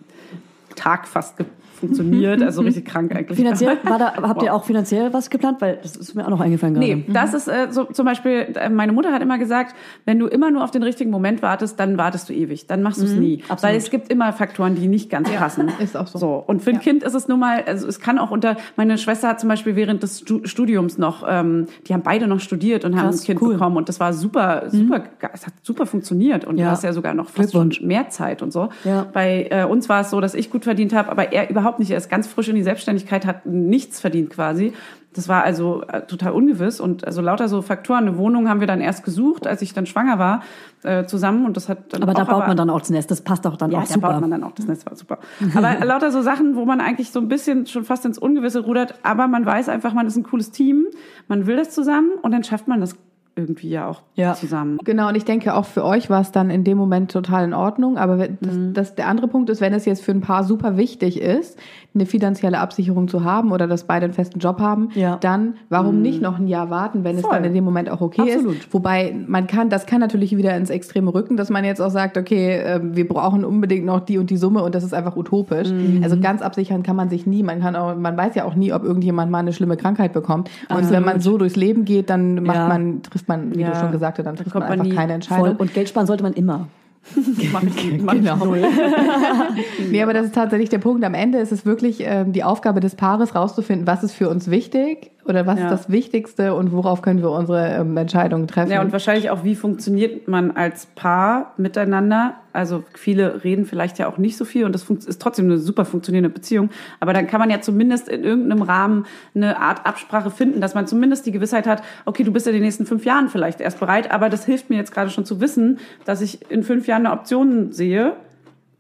Tag fast ge- funktioniert, also richtig krank eigentlich. Finanziell, war da, habt Wow. ihr auch finanziell was geplant? Weil das ist mir auch noch eingefallen gerade. Nee, das ist äh, so zum Beispiel, äh, meine Mutter hat immer gesagt, wenn du immer nur auf den richtigen Moment wartest, dann wartest du ewig. Dann machst du es nie. absolut. Weil es gibt immer Faktoren, die nicht ganz passen. ist auch so. So. Und für ein Kind ist es nun mal, also es kann auch unter, meine Schwester hat zum Beispiel während des Stu Studiums noch, ähm, die haben beide noch studiert und haben Krass, ein Kind cool. bekommen und das war super, super, ge- es hat super funktioniert und Ja. du hast ja sogar noch fast schon mehr Zeit und so. Ja. Bei äh, uns war es so, dass ich gut verdient habe, aber er überhaupt nicht. Er ist ganz frisch in die Selbstständigkeit, hat nichts verdient quasi. Das war also äh, total ungewiss und also lauter so Faktoren. Eine Wohnung haben wir dann erst gesucht, als ich dann schwanger war, äh, zusammen und das hat dann Aber da baut man dann auch das Nest. Das passt auch dann ja, auch da super. baut man dann auch das Netz war super. Aber lauter so Sachen, wo man eigentlich so ein bisschen schon fast ins Ungewisse rudert, aber man weiß einfach, man ist ein cooles Team, man will das zusammen und dann schafft man das irgendwie ja auch Ja. zusammen. Genau, und ich denke, auch für euch war es dann in dem Moment total in Ordnung. Aber das, das, der andere Punkt ist, wenn es jetzt für ein Paar super wichtig ist, eine finanzielle Absicherung zu haben oder dass beide einen festen Job haben, Ja. dann warum nicht noch ein Jahr warten, wenn es Voll. dann in dem Moment auch okay Absolut. ist. Wobei man kann, das kann natürlich wieder ins Extreme rücken, dass man jetzt auch sagt, okay, äh, wir brauchen unbedingt noch die und die Summe und das ist einfach utopisch. Also ganz absichern kann man sich nie. Man kann auch, man weiß ja auch nie, ob irgendjemand mal eine schlimme Krankheit bekommt. Und wenn man so durchs Leben geht, dann macht Ja. man, trifft man, wie Ja. du schon gesagt hast, dann trifft kommt man man einfach nie keine Entscheidung. Voll. Und Geld sparen sollte man immer. Mach ich, mach Genau. null. Nee, aber das ist tatsächlich der Punkt. Am Ende ist es wirklich ähm, die Aufgabe des Paares, rauszufinden, was ist für uns wichtig oder was Ja. ist das Wichtigste und worauf können wir unsere ähm, Entscheidungen treffen. Ja, und wahrscheinlich auch, wie funktioniert man als Paar miteinander? Also viele reden vielleicht ja auch nicht so viel und das ist trotzdem eine super funktionierende Beziehung. Aber dann kann man ja zumindest in irgendeinem Rahmen eine Art Absprache finden, dass man zumindest die Gewissheit hat, okay, du bist in den nächsten fünf Jahren vielleicht erst bereit, aber das hilft mir jetzt gerade schon zu wissen, dass ich in fünf Jahren eine Option sehe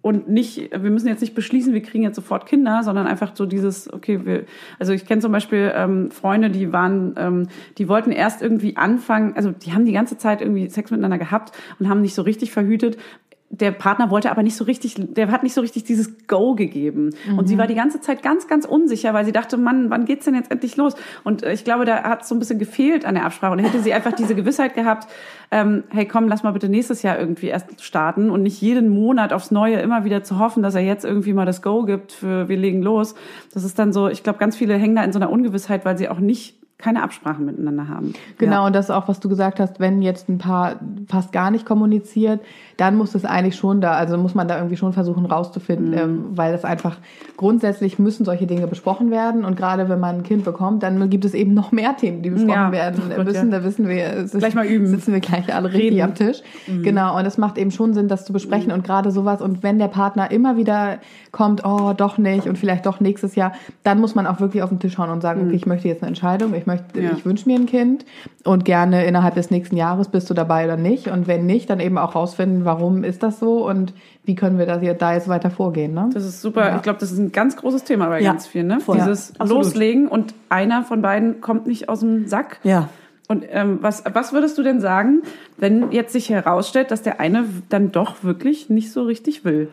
und nicht, wir müssen jetzt nicht beschließen, wir kriegen jetzt sofort Kinder, sondern einfach so dieses, okay, wir, also ich kenne zum Beispiel ähm, Freunde, die waren, ähm, die wollten erst irgendwie anfangen, also die haben die ganze Zeit irgendwie Sex miteinander gehabt und haben nicht so richtig verhütet. Der Partner wollte aber nicht so richtig, der hat nicht so richtig dieses Go gegeben. Und sie war die ganze Zeit ganz, ganz unsicher, weil sie dachte, Mann, wann geht's denn jetzt endlich los? Und äh, ich glaube, da hat es so ein bisschen gefehlt an der Absprache. Und hätte sie einfach diese Gewissheit gehabt, ähm, hey komm, lass mal bitte nächstes Jahr irgendwie erst starten und nicht jeden Monat aufs Neue immer wieder zu hoffen, dass er jetzt irgendwie mal das Go gibt für wir legen los. Das ist dann so, ich glaube, ganz viele hängen da in so einer Ungewissheit, weil sie auch nicht keine Absprachen miteinander haben. Genau, und das ist auch, was du gesagt hast, wenn jetzt ein Paar fast gar nicht kommuniziert, dann muss es eigentlich schon da, also muss man da irgendwie schon versuchen rauszufinden, ähm, weil das einfach grundsätzlich müssen solche Dinge besprochen werden und gerade wenn man ein Kind bekommt, dann gibt es eben noch mehr Themen, die besprochen Ja, werden Gott, müssen. ja. Da wissen wir, ist- Gleich mal üben. sitzen wir gleich alle richtig Reden. am Tisch. Genau, und es macht eben schon Sinn, das zu besprechen und gerade sowas und wenn der Partner immer wieder kommt, oh, doch nicht und vielleicht doch nächstes Jahr, dann muss man auch wirklich auf den Tisch hauen und sagen, okay, ich möchte jetzt eine Entscheidung, ich möchte, Ja. ich wünsche mir ein Kind und gerne innerhalb des nächsten Jahres bist du dabei oder nicht. Und wenn nicht, dann eben auch rausfinden, warum ist das so und wie können wir das jetzt, da jetzt weiter vorgehen. Ne? Das ist super. Ich glaube, das ist ein ganz großes Thema bei Ja, ganz vielen. Ne? voll. Dieses Ja. Loslegen und einer von beiden kommt nicht aus dem Sack. Ja. Und ähm, was, was würdest du denn sagen, wenn jetzt sich herausstellt, dass der eine dann doch wirklich nicht so richtig will?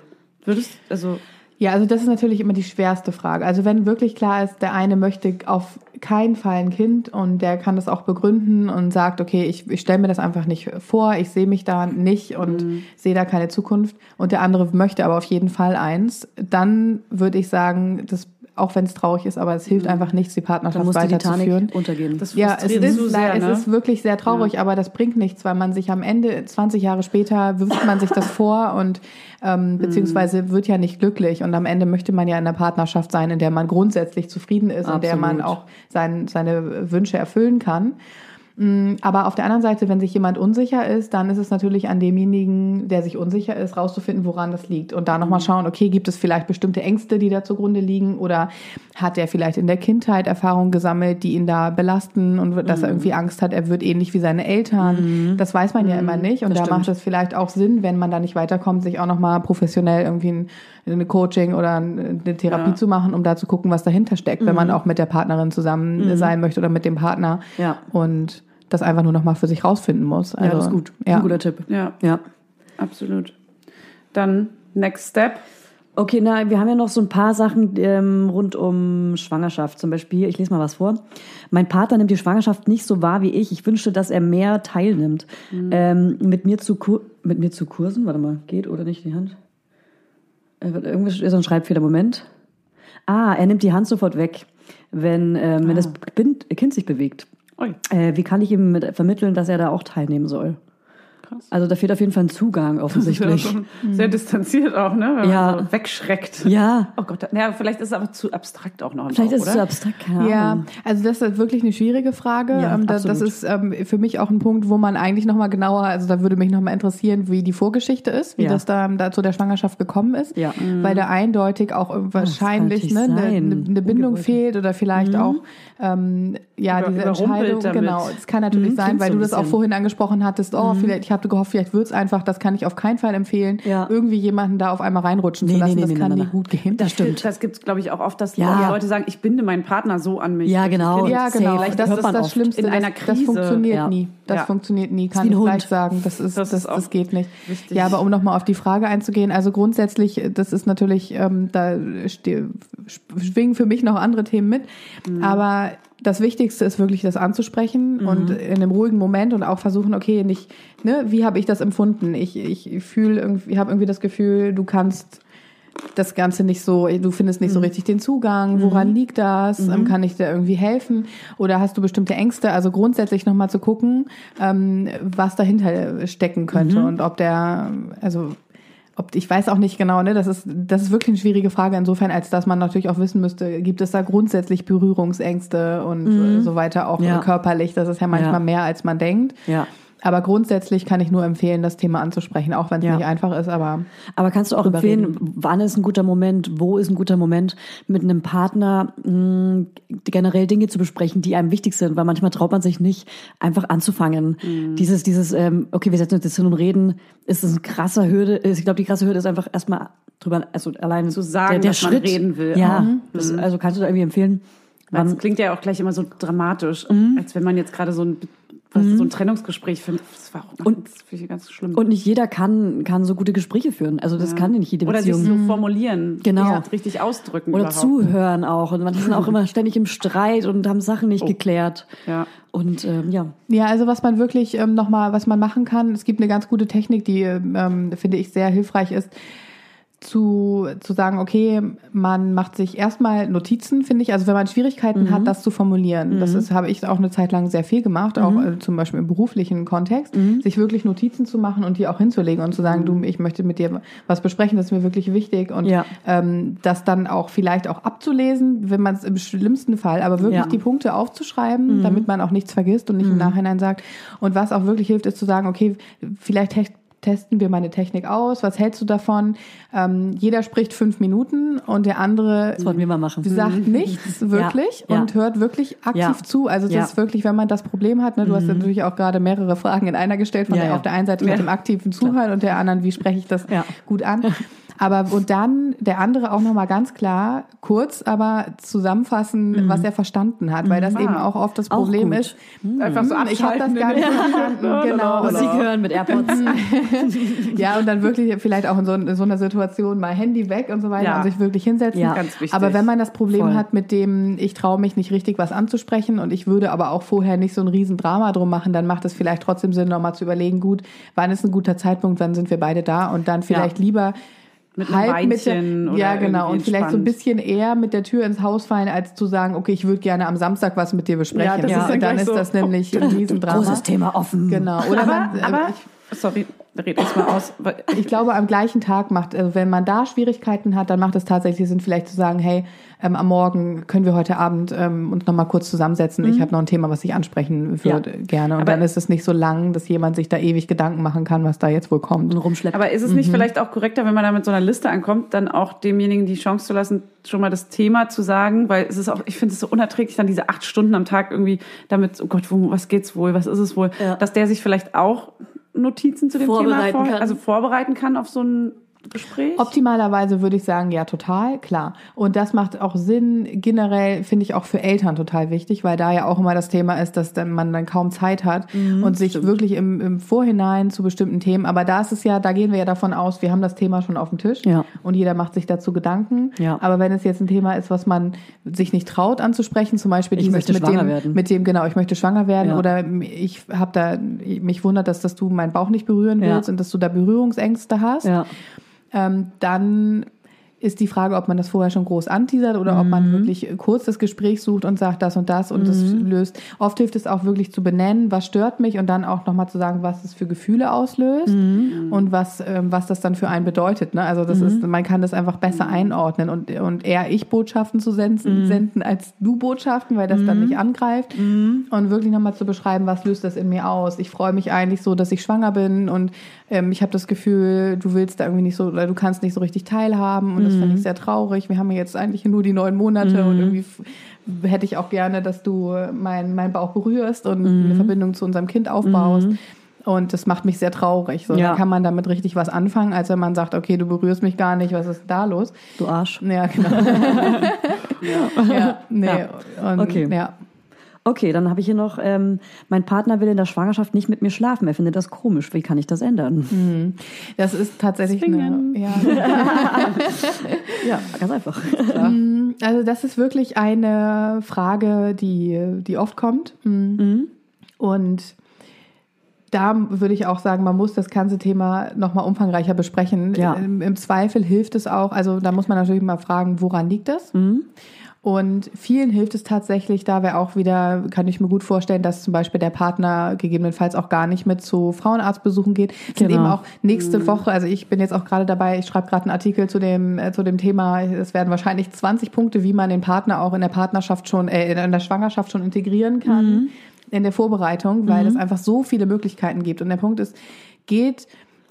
Würdest, also, Ja, also das ist natürlich immer die schwerste Frage. Also wenn wirklich klar ist, der eine möchte auf keinen Fall ein Kind und der kann das auch begründen und sagt, okay, ich, ich stelle mir das einfach nicht vor, ich sehe mich da nicht und sehe da keine Zukunft und der andere möchte aber auf jeden Fall eins, dann würde ich sagen, das, auch wenn es traurig ist, aber es hilft einfach nichts, die Partnerschaft muss die weiterzuführen. Titanic untergehen. das Ja, es ist, zu sehr, nein, ne? es ist wirklich sehr traurig, aber das bringt nichts, weil man sich am Ende, 20 Jahre später, wirft man sich das vor und ähm, beziehungsweise wird ja nicht glücklich. Und am Ende möchte man ja in einer Partnerschaft sein, in der man grundsätzlich zufrieden ist, in der man Absolut. auch sein, seine Wünsche erfüllen kann. Mm, Aber auf der anderen Seite, wenn sich jemand unsicher ist, dann ist es natürlich an demjenigen, der sich unsicher ist, rauszufinden, woran das liegt. Und da nochmal schauen, okay, gibt es vielleicht bestimmte Ängste, die da zugrunde liegen? Oder hat er vielleicht in der Kindheit Erfahrungen gesammelt, die ihn da belasten und dass er irgendwie Angst hat, er wird ähnlich wie seine Eltern? Das weiß man ja immer nicht. Und Das da stimmt. macht es vielleicht auch Sinn, wenn man da nicht weiterkommt, sich auch nochmal professionell irgendwie ein, eine Coaching oder eine Therapie Ja. zu machen, um da zu gucken, was dahinter steckt, wenn man auch mit der Partnerin zusammen sein möchte oder mit dem Partner. Ja. Und das einfach nur nochmal für sich rausfinden muss. Also, ja, das ist gut. Das ist Ja. ein guter Tipp. Ja, Ja. absolut. Dann Next Step. Okay, na, wir haben ja noch so ein paar Sachen ähm, rund um Schwangerschaft. Zum Beispiel, ich lese mal was vor. Mein Partner nimmt die Schwangerschaft nicht so wahr wie ich. Ich wünschte, dass er mehr teilnimmt. Ähm, mit, mir zu Kur mit mir zu Kursen, warte mal, geht oder nicht die Hand? Äh, Irgendwie ist so ein Schreibfehler, Moment. Ah, er nimmt die Hand sofort weg, wenn, ähm, wenn das Kind, Kind sich bewegt. Äh, wie kann ich ihm mit, vermitteln, dass er da auch teilnehmen soll? Krass. Also da fehlt auf jeden Fall ein Zugang offensichtlich. Sehr, sehr distanziert auch, ne? Wenn Ja. man so wegschreckt. Ja, Oh Gott, ja, vielleicht ist es aber zu abstrakt auch noch. vielleicht Bauch, ist es oder? zu abstrakt, keine Ja, Ahnung. also das ist wirklich eine schwierige Frage. Ja, Ähm, das, das ist ähm, für mich auch ein Punkt, wo man eigentlich nochmal genauer, also da würde mich nochmal interessieren, wie die Vorgeschichte ist, wie Ja. das da, da zu der Schwangerschaft gekommen ist. Ja. Weil da eindeutig auch wahrscheinlich ne, natürlich eine, sein. eine, eine Bindung fehlt oder vielleicht auch ähm, ja Über- diese Entscheidung. damit. Genau, es kann natürlich Mhm, sein, weil so du das auch bisschen. vorhin angesprochen hattest. Oh, vielleicht ich habe gehofft, vielleicht wird's einfach. Das kann ich auf keinen Fall empfehlen. Ja. Irgendwie jemanden da auf einmal reinrutschen Nee, zu lassen, nee, das nee, kann nee, nee, nie nee. gut gehen. Das stimmt. Das gibt es, glaube ich, auch oft, dass Ja. Leute sagen, ich binde meinen Partner so an mich. Ja, genau. Ja, genau. Vielleicht Das hört ist man das oft. Schlimmste. In einer das, das Krise. funktioniert Ja. nie. Das Ja. funktioniert nie, kann ich gleich sagen. Das ist, Das das, ist das, geht nicht. wichtig. Ja, aber um nochmal auf die Frage einzugehen, also grundsätzlich, das ist natürlich, ähm, da ste- schwingen für mich noch andere Themen mit. Mhm. Aber das Wichtigste ist wirklich, das anzusprechen und in einem ruhigen Moment und auch versuchen, okay, nicht, ne, wie habe ich das empfunden? Ich, ich fühle irgendwie, habe irgendwie das Gefühl, du kannst das Ganze nicht so, du findest nicht so richtig den Zugang, woran liegt das, ähm, kann ich dir irgendwie helfen? Oder hast du bestimmte Ängste, also grundsätzlich nochmal zu gucken, ähm, was dahinter stecken könnte und ob der, also ob ich weiß auch nicht genau, ne, das ist das ist wirklich eine schwierige Frage insofern, als dass man natürlich auch wissen müsste, gibt es da grundsätzlich Berührungsängste und äh, so weiter auch Ja. körperlich, das ist ja manchmal Ja. mehr als man denkt. Ja. Aber grundsätzlich kann ich nur empfehlen, das Thema anzusprechen, auch wenn es Ja. nicht einfach ist, aber Aber kannst du auch empfehlen, wann ist ein guter Moment, wo ist ein guter Moment, mit einem Partner mh, generell Dinge zu besprechen, die einem wichtig sind, weil manchmal traut man sich nicht, einfach anzufangen. Mhm. Dieses, dieses, ähm, okay, wir setzen uns jetzt hin und reden, ist das ein krasser Hürde. Ich glaube, die krasse Hürde ist einfach erstmal drüber, also allein Zu sagen, der, der dass man Schritt. reden will. Ja, Mhm. das, also kannst du da irgendwie empfehlen? Es klingt ja auch gleich immer so dramatisch, Mhm. als wenn man jetzt gerade so ein, was, so ein Trennungsgespräch findet. Das war auch Und- ganz, finde ich ganz schlimm. und nicht jeder kann, kann so gute Gespräche führen. Also das kann nicht jede Oder sich Beziehung. so formulieren. Genau. Ja, richtig ausdrücken. Oder überhaupt. zuhören auch. Und manche sind auch immer ständig im Streit und haben Sachen nicht geklärt. Ja. Und ähm, ja. Ja, also was man wirklich ähm, nochmal, was man machen kann, es gibt eine ganz gute Technik, die, ähm, finde ich, sehr hilfreich ist, zu, zu sagen, okay, man macht sich erstmal Notizen, finde ich. Also wenn man Schwierigkeiten hat, das zu formulieren. Das ist, habe ich auch eine Zeit lang sehr viel gemacht, auch äh, zum Beispiel im beruflichen Kontext, sich wirklich Notizen zu machen und die auch hinzulegen und zu sagen, du, ich möchte mit dir was besprechen, das ist mir wirklich wichtig. Und Ja. ähm, das dann auch vielleicht auch abzulesen, wenn man es im schlimmsten Fall, aber wirklich Ja. die Punkte aufzuschreiben, damit man auch nichts vergisst und nicht im Nachhinein sagt. Und was auch wirklich hilft, ist zu sagen, okay, vielleicht te- testen wir meine Technik aus, was hältst du davon? Ähm, jeder spricht fünf Minuten und der andere Das wollten wir mal machen. sagt nichts wirklich Ja. und hört wirklich aktiv Ja. zu. Also das Ja. ist wirklich, wenn man das Problem hat, ne, du hast ja natürlich auch gerade mehrere Fragen in einer gestellt, von Ja, der ja. auf der einen Seite mit dem aktiven Zuhören und der anderen, wie spreche ich das Ja. gut an. Aber und dann der andere auch nochmal ganz klar, kurz, aber zusammenfassen, was er verstanden hat, weil das eben auch oft das Problem ist. Einfach so Ich habe das gar nicht verstanden. Genau. Musik hören mit AirPods. Ja, und dann wirklich vielleicht auch in so, in so einer Situation mal Handy weg und so weiter Ja. und sich wirklich hinsetzen. Ja. Ganz wichtig. Aber wenn man das Problem Voll. hat mit dem, ich traue mich nicht richtig was anzusprechen und ich würde aber auch vorher nicht so ein Riesendrama drum machen, dann macht es vielleicht trotzdem Sinn, nochmal zu überlegen, gut, wann ist ein guter Zeitpunkt, wann sind wir beide da und dann vielleicht lieber Mit einem halb mit der, ja genau und vielleicht so ein bisschen eher mit der Tür ins Haus fallen, als zu sagen, okay, ich würde gerne am Samstag was mit dir besprechen. Ja, das ist dann dann ist so, das nämlich ein Riesendrama. Großes Thema offen. Genau. Oder aber, man, äh, aber ich, sorry, red erst mal aus. ich glaube, am gleichen Tag macht, also wenn man da Schwierigkeiten hat, dann macht es tatsächlich Sinn, vielleicht zu sagen, hey, ähm, am Morgen können wir heute Abend ähm, uns nochmal kurz zusammensetzen. Ich habe noch ein Thema, was ich ansprechen würde gerne. Und Aber- dann ist es nicht so lang, dass jemand sich da ewig Gedanken machen kann, was da jetzt wohl kommt. Und rumschleppt. Aber ist es Mhm. nicht vielleicht auch korrekter, wenn man da mit so einer Liste ankommt, dann auch demjenigen die Chance zu lassen, schon mal das Thema zu sagen? Weil es ist auch, ich finde es so unerträglich, dann diese acht Stunden am Tag irgendwie damit, oh Gott, wo, was geht's wohl, was ist es wohl? Ja. Dass der sich vielleicht auch Notizen zu dem Thema Vorbereiten vor, kann. also vorbereiten kann auf so ein Gespräch? Optimalerweise würde ich sagen, ja, total, klar. Und das macht auch Sinn, generell finde ich auch für Eltern total wichtig, weil da ja auch immer das Thema ist, dass man dann kaum Zeit hat Mhm, und sich wirklich im, im Vorhinein zu bestimmten Themen, aber da ist es ja, da gehen wir ja davon aus, wir haben das Thema schon auf dem Tisch Ja. und jeder macht sich dazu Gedanken. Ja. Aber wenn es jetzt ein Thema ist, was man sich nicht traut anzusprechen, zum Beispiel Ich möchte mit schwanger dem, werden. mit dem, genau, ich möchte schwanger werden Ja. oder ich habe da, mich wundert, dass, dass du meinen Bauch nicht berühren willst und dass du da Berührungsängste hast ja. Ähm, dann ist die Frage, ob man das vorher schon groß anteasert oder ob man wirklich kurz das Gespräch sucht und sagt das und das und das löst. Oft hilft es auch wirklich zu benennen, was stört mich und dann auch nochmal zu sagen, was es für Gefühle auslöst und was, ähm, was das dann für einen bedeutet. Ne? Also das ist, man kann das einfach besser einordnen und, und eher Ich-Botschaften zu senden, senden als Du-Botschaften, weil das dann nicht angreift und wirklich nochmal zu beschreiben, was löst das in mir aus. Ich freue mich eigentlich so, dass ich schwanger bin und ähm, ich habe das Gefühl, du willst da irgendwie nicht so oder du kannst nicht so richtig teilhaben und das finde ich sehr traurig. Wir haben ja jetzt eigentlich nur die neun Monate und irgendwie hätte ich auch gerne, dass du meinen mein Bauch berührst und eine Verbindung zu unserem Kind aufbaust. Und das macht mich sehr traurig. So, Ja. Kann man damit richtig was anfangen, als wenn man sagt, okay, du berührst mich gar nicht, was ist da los? Du Arsch. Ja, genau. ja. nee. Und, Okay. Ja. Okay, dann habe ich hier noch, ähm, mein Partner will in der Schwangerschaft nicht mit mir schlafen. Er findet das komisch. Wie kann ich das ändern? Das ist tatsächlich eine, ja, Ja, ganz einfach. Also das ist wirklich eine Frage, die, die oft kommt. Mhm. Und da würde ich auch sagen, man muss das ganze Thema nochmal umfangreicher besprechen. Ja. Im, Im Zweifel hilft es auch, also da muss man natürlich mal fragen, woran liegt das? Und vielen hilft es tatsächlich, da wäre auch wieder, kann ich mir gut vorstellen, dass zum Beispiel der Partner gegebenenfalls auch gar nicht mit zu Frauenarztbesuchen geht. Es sind Genau. eben auch nächste Woche, also ich bin jetzt auch gerade dabei, ich schreibe gerade einen Artikel zu dem, äh, zu dem Thema, es werden wahrscheinlich 20 Punkte, wie man den Partner auch in der Partnerschaft schon, äh, in der Schwangerschaft schon integrieren kann. In der Vorbereitung, weil es einfach so viele Möglichkeiten gibt. Und der Punkt ist, geht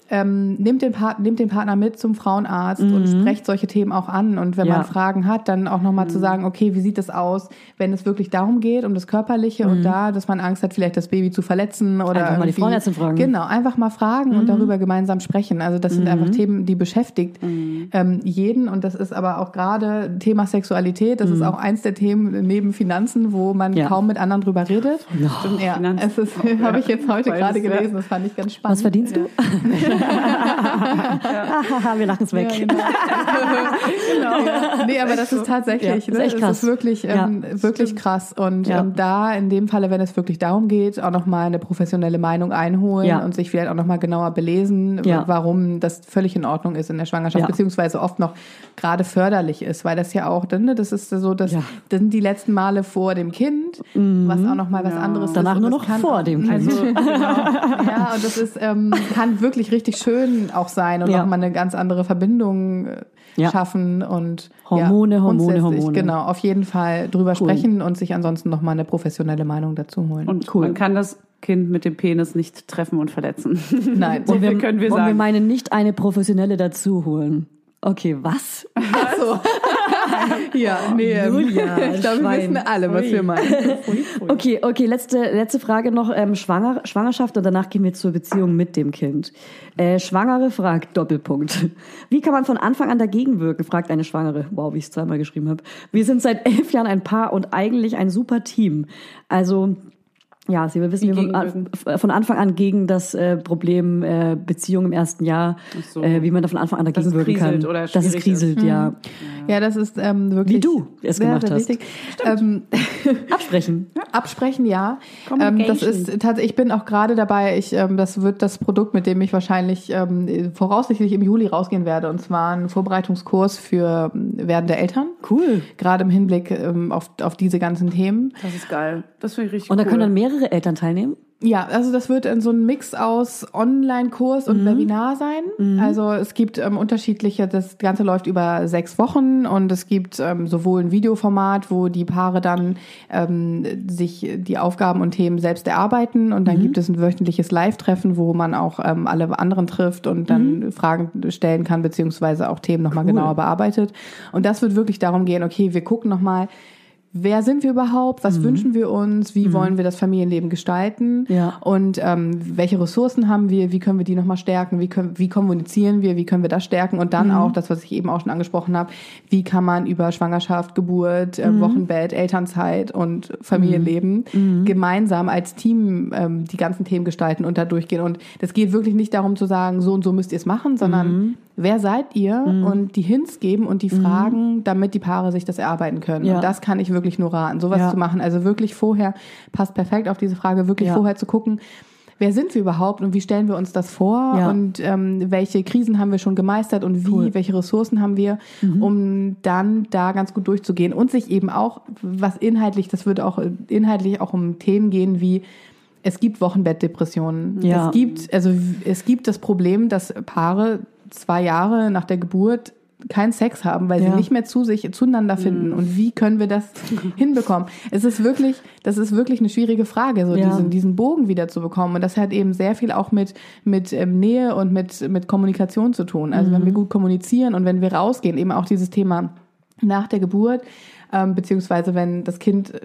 ähm, nimmt, den Part, nimmt den Partner mit zum Frauenarzt und sprecht solche Themen auch an. Und wenn Mhm. Ja. man Fragen hat, dann auch nochmal zu sagen, okay, wie sieht es aus, wenn es wirklich darum geht, um das Körperliche und da, dass man Angst hat, vielleicht das Baby zu verletzen oder Mhm. Einfach mal die Frauenärztin fragen. Mhm. Genau, einfach mal fragen und darüber gemeinsam sprechen. Also das sind einfach Themen, die beschäftigt Mhm. ähm, jeden. Und das ist aber auch gerade Thema Sexualität. Das ist auch eins der Themen neben Finanzen, wo man Mhm. Ja. kaum mit anderen drüber redet. Stimmt, Ja, Finanzen. es ist, habe ich jetzt heute gerade gelesen. Das fand ich ganz spannend. Was verdienst du? Haha, Wir lachen es weg. Ja, genau. genau. Nee, aber das ist tatsächlich, Ja, ist ne? echt das krass. ist wirklich, ähm, wirklich krass. Und Ja. ähm, da in dem Falle, wenn es wirklich darum geht, auch nochmal eine professionelle Meinung einholen Ja. und sich vielleicht auch nochmal genauer belesen, Ja. warum das völlig in Ordnung ist in der Schwangerschaft, Ja. beziehungsweise oft noch gerade förderlich ist, weil das ja auch, ne, das ist so, das, Ja. das sind die letzten Male vor dem Kind, was auch nochmal was anderes Danach ist. und nur das noch kann vor dem Kind. Also, ja, und das ist, ähm, kann wirklich richtig schön auch sein und Ja. auch mal eine ganz andere Verbindung äh, Ja. schaffen und Hormone, ja, Hormone, Hormone. Genau, auf jeden Fall drüber sprechen und sich ansonsten nochmal eine professionelle Meinung dazu holen. Und Cool. man kann das Kind mit dem Penis nicht treffen und verletzen. Nein, so viel können wir und wir sagen. meinen nicht eine professionelle dazu holen. Okay, was? so. ja, nee, ähm, Julia, ich glaube, wir wissen alle, was wir meinen. Okay, okay, letzte, letzte Frage noch. Ähm, Schwanger, Schwangerschaft und danach gehen wir zur Beziehung mit dem Kind. Äh, Schwangere fragt, Doppelpunkt. Wie kann man von Anfang an dagegen wirken, fragt eine Schwangere. Wow, wie ich es zweimal geschrieben habe. Wir sind seit elf Jahren ein Paar und eigentlich ein super Team. Also, ja, Sie wissen, Wie wir von, Anfang an gegen das äh, Problem äh, Beziehung im ersten Jahr, so. äh, wie man da von Anfang an dagegen wirken kann. kriselt oder dass es kriselt, ja. Ja, das ist ähm, wirklich. Wie du es sehr, gemacht sehr hast. Ähm, Absprechen. Absprechen, ja. Ähm, das ist tatsächlich, ich bin auch gerade dabei, ich, ähm, das wird das Produkt, mit dem ich wahrscheinlich ähm, voraussichtlich im Juli rausgehen werde. Und zwar ein Vorbereitungskurs für ähm, werdende Eltern. Cool. Gerade im Hinblick ähm, auf, auf diese ganzen Themen. Das ist geil. Das finde ich richtig Und da cool. können dann mehrere Eltern teilnehmen? Ja, also das wird in so ein Mix aus Online-Kurs und Webinar sein. Also es gibt ähm, unterschiedliche, das Ganze läuft über sechs Wochen und es gibt ähm, sowohl ein Videoformat, wo die Paare dann ähm, sich die Aufgaben und Themen selbst erarbeiten und dann gibt es ein wöchentliches Live-Treffen, wo man auch ähm, alle anderen trifft und dann Fragen stellen kann, beziehungsweise auch Themen nochmal genauer bearbeitet. Und das wird wirklich darum gehen, okay, wir gucken nochmal, Wer sind wir überhaupt? Was wünschen wir uns? Wie wollen wir das Familienleben gestalten? Ja. Und ähm, welche Ressourcen haben wir? Wie können wir die nochmal stärken? Wie, können, wie kommunizieren wir? Wie können wir das stärken? Und dann auch das, was ich eben auch schon angesprochen habe, wie kann man über Schwangerschaft, Geburt, äh, Wochenbett, Elternzeit und Familienleben gemeinsam als Team ähm, die ganzen Themen gestalten und da durchgehen. Und das geht wirklich nicht darum zu sagen, so und so müsst ihr es machen, sondern wer seid ihr? Und die Hints geben und die Fragen, damit die Paare sich das erarbeiten können. Ja. Und das kann ich wirklich nur raten, sowas Ja. zu machen. Also wirklich vorher, passt perfekt auf diese Frage, wirklich Ja. vorher zu gucken, wer sind wir überhaupt und wie stellen wir uns das vor Ja. und ähm, welche Krisen haben wir schon gemeistert und wie, Cool. Mhm. welche Ressourcen haben wir, um dann da ganz gut durchzugehen und sich eben auch, was inhaltlich, das wird auch inhaltlich auch um Themen gehen wie es gibt Wochenbettdepressionen. Ja. Es gibt, also es gibt das Problem, dass Paare zwei Jahre nach der Geburt keinen Sex haben, weil Ja. sie nicht mehr zu sich zueinander finden. Und wie können wir das hinbekommen? Es ist wirklich, das ist wirklich eine schwierige Frage, so Ja. diesen, diesen Bogen wieder zu bekommen. Und das hat eben sehr viel auch mit, mit ähm, Nähe und mit, mit Kommunikation zu tun. Also wenn wir gut kommunizieren und wenn wir rausgehen, eben auch dieses Thema nach der Geburt, ähm, beziehungsweise wenn das Kind äh,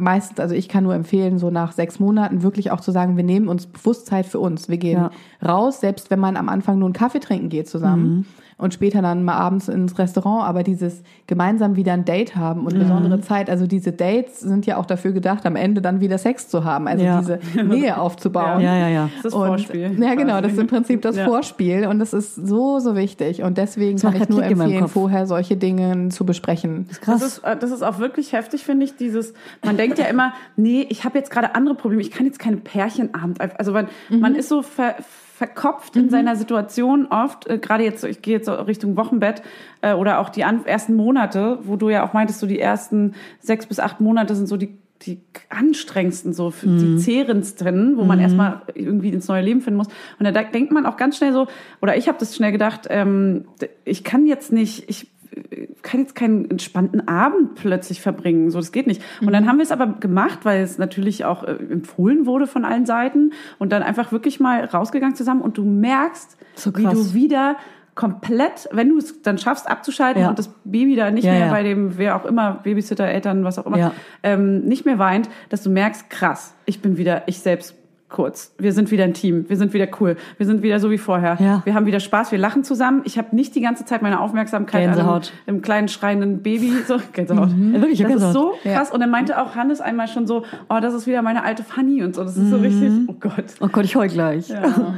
meistens, also ich kann nur empfehlen, so nach sechs Monaten wirklich auch zu sagen, wir nehmen uns bewusst Zeit für uns. Wir gehen Ja. raus, selbst wenn man am Anfang nur einen Kaffee trinken geht zusammen und später dann mal abends ins Restaurant, aber dieses gemeinsam wieder ein Date haben und besondere Zeit, also diese Dates sind ja auch dafür gedacht, am Ende dann wieder Sex zu haben, also Ja. diese Nähe aufzubauen. Ja, ja, ja. Das ist Und, Vorspiel. Ja, genau, das ist im. Prinzip das Ja. Vorspiel und das ist so, so wichtig. Und deswegen Das kann ich nur Klick meinem empfehlen, vorher solche Dinge zu besprechen. Krass. Das ist, äh, das ist auch wirklich heftig, finde ich. Dieses, man denkt ja immer, nee, ich habe jetzt gerade andere Probleme, ich kann jetzt keine Pärchenabend. Also man, man ist so ver, verkopft in seiner Situation oft. Äh, gerade jetzt, so, ich gehe jetzt so Richtung Wochenbett äh, oder auch die an, ersten Monate, wo du ja auch meintest, so die ersten sechs bis acht Monate sind so die die anstrengendsten, so für die zehrendsten, wo man erstmal irgendwie ins neue Leben finden muss. Und da denkt man auch ganz schnell so, oder ich habe das schnell gedacht, ähm, ich kann jetzt nicht, ich kann jetzt keinen entspannten Abend plötzlich verbringen. So, das geht nicht. Und dann haben wir es aber gemacht, weil es natürlich auch äh, empfohlen wurde von allen Seiten und dann einfach wirklich mal rausgegangen zusammen und du merkst, So wie du wieder komplett, wenn du es dann schaffst abzuschalten Ja. und das Baby da nicht Ja, mehr ja. bei dem, wer auch immer, Babysitter, Eltern, was auch immer, ähm, nicht mehr weint, dass du merkst, krass, ich bin wieder ich selbst kurz. Wir sind wieder ein Team. Wir sind wieder cool. Wir sind wieder so wie vorher. Ja. Wir haben wieder Spaß. Wir lachen zusammen. Ich habe nicht die ganze Zeit meine Aufmerksamkeit an Gänsehaut. einem, einem kleinen schreienden Baby. So, Gänsehaut. Ja, wirklich, ich hab das ist so krass. Und dann meinte auch Hannes einmal schon so, oh, das ist wieder meine alte Fanny und so. Das ist so richtig, oh Gott. Oh Gott, ich heul gleich. Ja.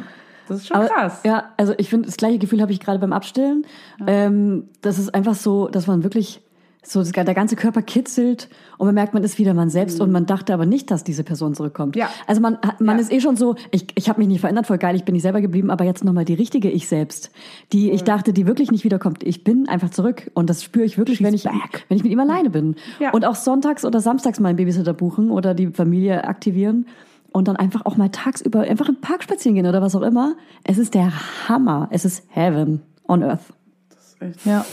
Das ist schon Aber, krass. Ja, also ich finde, das gleiche Gefühl habe ich gerade beim Abstillen. Ähm, das ist einfach so, dass man wirklich so das, der ganze Körper kitzelt und man merkt, man ist wieder man selbst und man dachte aber nicht, dass diese Person zurückkommt. Ja. Also man, man Ja. ist eh schon so, ich, ich habe mich nicht verändert, voll geil, ich bin nicht selber geblieben, aber jetzt nochmal die richtige Ich selbst, die ich dachte, die wirklich nicht wiederkommt. Ich bin einfach zurück und das spüre ich wirklich, wenn ich, wenn ich mit ihm alleine bin. Ja. Und auch sonntags oder samstags mal einen Babysitter buchen oder die Familie aktivieren und dann einfach auch mal tagsüber einfach im Park spazieren gehen oder was auch immer. Es ist der Hammer. Es ist Heaven on Earth. Ja.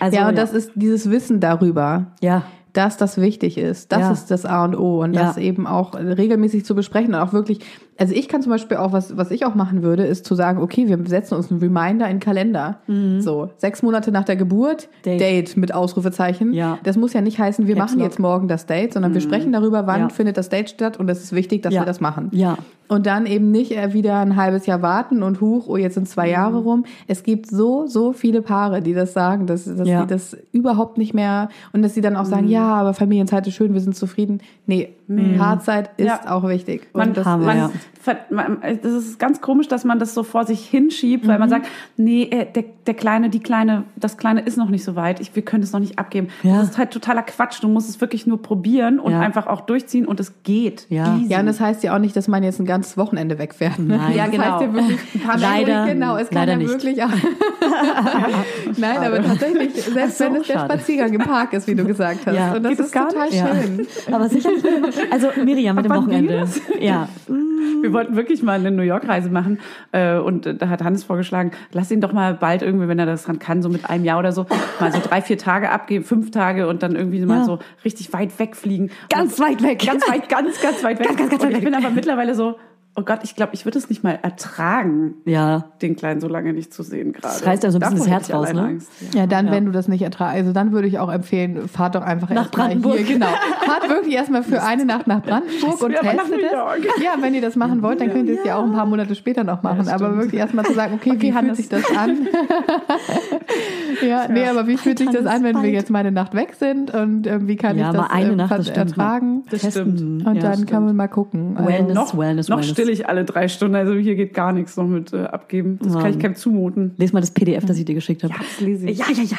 Also, ja, und das ist dieses Wissen darüber, ja. dass das wichtig ist. Das Ja. ist das A und O und Ja. das eben auch regelmäßig zu besprechen und auch wirklich, also ich kann zum Beispiel auch, was, was ich auch machen würde, ist zu sagen, okay, wir setzen uns einen Reminder in den Kalender. So, sechs Monate nach der Geburt, Date. Date, mit Ausrufezeichen. Ja. Das muss ja nicht heißen, wir Caps machen Lock. jetzt morgen das Date, sondern wir sprechen darüber, wann Ja. findet das Date statt und es ist wichtig, dass Ja. wir das machen. Ja. Und dann eben nicht äh, wieder ein halbes Jahr warten und huch, oh, jetzt sind zwei Jahre rum. Es gibt so, so viele Paare, die das sagen, dass, dass Ja. sie das überhaupt nicht mehr und dass sie dann auch sagen, ja, aber Familienzeit ist schön, wir sind zufrieden. Nee, Mhm. Haarzeit ist ja. auch wichtig. Und man, das man, ja das ist ganz komisch, dass man das so vor sich hinschiebt, weil man sagt, nee, äh, der, der Kleine, die Kleine, das Kleine ist noch nicht so weit, ich, wir können es noch nicht abgeben. Ja. Das ist halt totaler Quatsch. Du musst es wirklich nur probieren und Ja. einfach auch durchziehen und es geht. Ja. Easy. ja, und das heißt ja auch nicht, dass man jetzt ein ganzes Wochenende wegfährt. Ne? Nein. Ja, Das genau. heißt ja wirklich ein paar Leider- Stunden, genau, es kann leider ja nicht. wirklich auch. Nein, aber tatsächlich, selbst so, wenn es der schade. Spaziergang im Park ist, wie du gesagt hast. Ja. Und das Geht das ist gar total nicht? Ja. schön. Aber sicherlich. Also Miriam mit dem Wochenende. Ja. Wir wollten wirklich mal eine New York-Reise machen äh, und da hat Hannes vorgeschlagen, lass ihn doch mal bald irgendwie, wenn er das dran kann, so mit einem Jahr oder so, mal so drei, vier Tage abgeben, fünf Tage und dann irgendwie mal Ja. so richtig weit wegfliegen. Ganz weit weg. Ganz weit, ganz, ganz weit weg. Ganz, ganz, ganz und ich bin aber mittlerweile so, oh Gott, ich glaube, ich würde es nicht mal ertragen, Ja. den Kleinen so lange nicht zu sehen gerade. Das reißt einem so ein bisschen Davor das Herz raus, ne? Angst, ja. Ja, dann, wenn du das nicht ertragst, also dann würde ich auch empfehlen, fahrt doch einfach Nach erst mal Brandenburg. Hier, genau. Fahrt wirklich erstmal für eine Nacht nach Brandenburg und testet es. Ja, wenn ihr das machen wollt, dann könnt ihr es ja auch ein paar Monate später noch machen. aber wirklich erstmal zu sagen, okay, wie fühlt Hannes. sich das an? ja, nee, aber wie fühlt sich das an, wenn wir jetzt mal eine Nacht weg sind und ähm, wie kann Ja, ich das eine Nacht, ver- das stimmt. ertragen? Das stimmt. Und Ja, dann kann man mal gucken. Also, Wellness, noch, Wellness, Wellness. Still ich alle drei Stunden, also hier geht gar nichts noch mit äh, abgeben. Das kann ich keinem zumuten. Lies mal das PDF, das ich dir geschickt habe. Ja, das lese ich. Ja, ja, ja.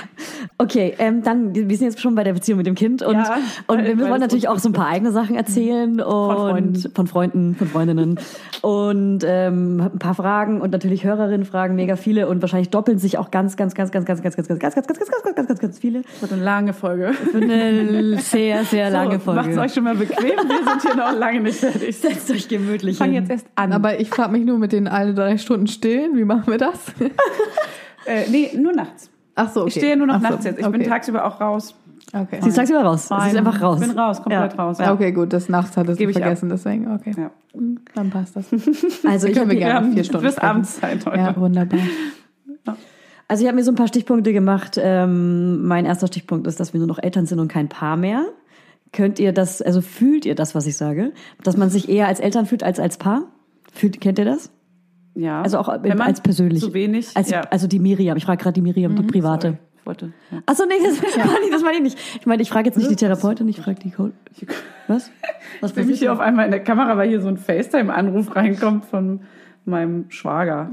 Okay, ähm, dann, wir sind jetzt schon bei der Beziehung mit dem Kind und, Ja, und wir wollen natürlich auch so ein paar eigene Sachen erzählen und Freunden. von Freunden, von Freundinnen und ähm, ein paar Fragen und natürlich Hörerinnen fragen mega viele und wahrscheinlich doppeln sich auch ganz, ganz, ganz, ganz, ganz, ganz, ganz, ganz, ganz, ganz, ganz, ganz, ganz, ganz, ganz, ganz viele. Das wird eine lange Folge. Eine sehr, sehr lange so, Macht's Folge. euch schon mal bequem, wir sind hier noch lange nicht fertig. Setzt euch gemütlich hin. jetzt erst an. aber ich frage mich nur mit den alle drei Stunden stillen, wie machen wir das? äh, nee, nur nachts. Ach so, okay. Ich stehe nur noch so, nachts jetzt. Ich bin okay. tagsüber auch raus. Okay. Sie ist tagsüber raus. Sie ist einfach raus. Ich bin raus, komplett Ja. raus. Ja, okay, gut, das nachts hattest du Gebe ich ab. vergessen, deswegen, okay. Ja. Dann passt das. Also ich Können habe wir Wir gerne vier Stunden bis. Abendszeit heute. Ja, wunderbar. Also ich habe mir so ein paar Stichpunkte gemacht. Ähm, mein erster Stichpunkt ist, dass wir nur noch Eltern sind und kein Paar mehr. Könnt ihr das, also fühlt ihr das, was ich sage? Dass man sich eher als Eltern fühlt als als Paar? Fühlt, kennt ihr das? Ja. Also auch Wenn als persönlich. Zu wenig. Als, ja. Also die Miriam. Ich frage gerade die Miriam, die private. Sorry, ich wollte. Ja. Achso, nee, das, das meine ich nicht. Ich meine, ich frage jetzt nicht die Therapeutin, ich frage die Coach. Was? Was Ich sehe mich hier auf einmal in der Kamera, weil hier so ein FaceTime-Anruf reinkommt von meinem Schwager.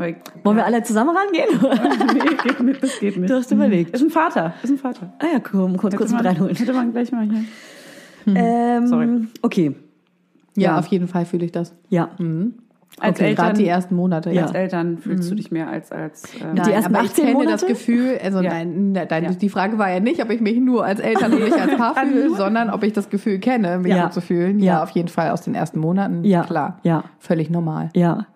Aber ich, Wollen wir alle zusammen rangehen? nee, geht nicht, das geht nicht. Du hast überlegt. Ist ein Vater, ist ein Vater. Ah ja, komm, kurz, kurz mit reinholen. hätte man gleich mal hier. Ähm, Sorry. Okay. Ja, Ja. auf jeden Fall fühle ich das. Ja. Mhm. Als Okay, Eltern, gerade die ersten Monate, ja. als Eltern fühlst du dich mehr als als ähm, Die ersten aber ich 18 kenne Monate? das Gefühl, also Ja. nein, ne, deine, Ja. die Frage war ja nicht, ob ich mich nur als Eltern und nicht als Paar fühle, sondern ob ich das Gefühl kenne, mich Ja. so zu fühlen. Ja, Ja. auf jeden Fall aus den ersten Monaten, Ja. klar. Ja. Völlig normal. Ja.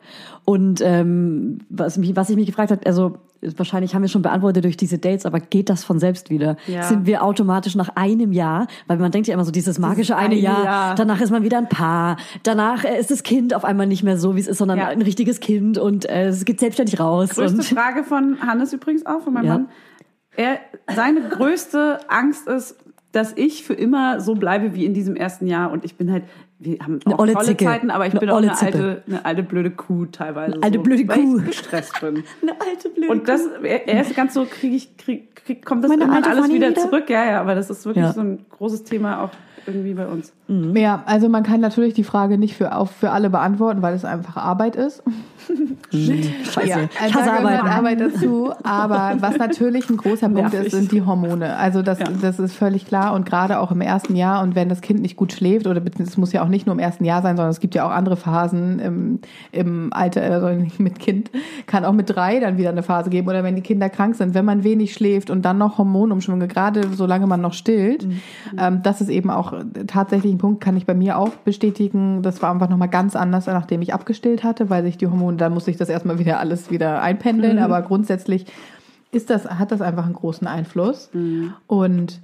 Und ähm, was, mich, was ich mich gefragt habe, also wahrscheinlich haben wir schon beantwortet durch diese Dates, aber geht das von selbst wieder? Ja. Sind wir automatisch nach einem Jahr, weil man denkt ja immer so dieses magische eine eine Jahr, Jahr. danach ist man wieder ein Paar, danach äh, ist das Kind auf einmal nicht mehr so, wie es ist, sondern Ja. ein richtiges Kind und äh, es geht selbstständig raus. Größte Frage von Hannes übrigens auch, von meinem Ja. Mann. Er, seine größte Angst ist, dass ich für immer so bleibe wie in diesem ersten Jahr. Und ich bin halt, wir haben Eine auch olle tolle Zicke. Zeiten, aber ich Eine bin auch eine Zippe. alte, eine alte blöde Kuh teilweise. alte so, blöde weil Kuh. ich gestresst bin. eine alte blöde Und das, er, ist ganz so, krieg ich, krieg, krieg, kommt das Meine irgendwann alles wieder, wieder? zurück. Ja, ja, aber das ist wirklich Ja. so ein großes Thema auch irgendwie bei uns. Ja, also man kann natürlich die Frage nicht für, auf, für alle beantworten, weil es einfach Arbeit ist. Scheiße. Ja, also da Arbeit. Arbeit dazu. Aber was natürlich ein großer Punkt Nervig. ist, sind die Hormone. Also das, Ja. das ist völlig klar. Und gerade auch im ersten Jahr und wenn das Kind nicht gut schläft, oder es muss ja auch nicht nur im ersten Jahr sein, sondern es gibt ja auch andere Phasen im, im Alter, also nicht mit Kind, kann auch mit drei dann wieder eine Phase geben. Oder wenn die Kinder krank sind, wenn man wenig schläft und dann noch Hormonumschwünge, gerade solange man noch stillt, ähm, das ist eben auch tatsächlich ein Punkt, kann ich bei mir auch bestätigen. Das war einfach nochmal ganz anders, nachdem ich abgestillt hatte, weil sich die Hormone, dann musste ich das erstmal wieder alles wieder einpendeln. Aber grundsätzlich ist das, hat das einfach einen großen Einfluss. Und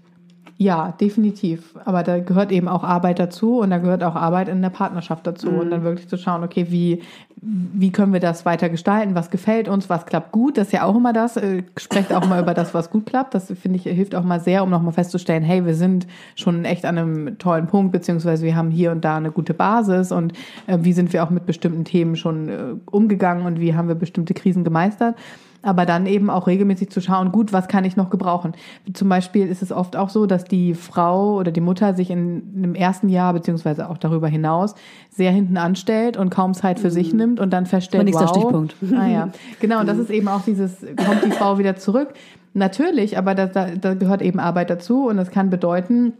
ja, definitiv. Aber da gehört eben auch Arbeit dazu und da gehört auch Arbeit in der Partnerschaft dazu. Und dann wirklich zu schauen, okay, wie, wie können wir das weiter gestalten? Was gefällt uns? Was klappt gut? Das ist ja auch immer das. Äh, sprecht auch mal über das, was gut klappt. Das finde ich hilft auch mal sehr, um nochmal festzustellen, hey, wir sind schon echt an einem tollen Punkt, beziehungsweise wir haben hier und da eine gute Basis und äh, wie sind wir auch mit bestimmten Themen schon äh, umgegangen und wie haben wir bestimmte Krisen gemeistert. Aber dann eben auch regelmäßig zu schauen, gut, was kann ich noch gebrauchen? Zum Beispiel ist es oft auch so, dass die Frau oder die Mutter sich in einem ersten Jahr, beziehungsweise auch darüber hinaus, sehr hinten anstellt und kaum Zeit für sich nimmt und dann feststellt, wow. Stichpunkt. Ah, ja. Genau, und das ist eben auch dieses, kommt die Frau wieder zurück? Natürlich, aber da, da, da gehört eben Arbeit dazu und das kann bedeuten,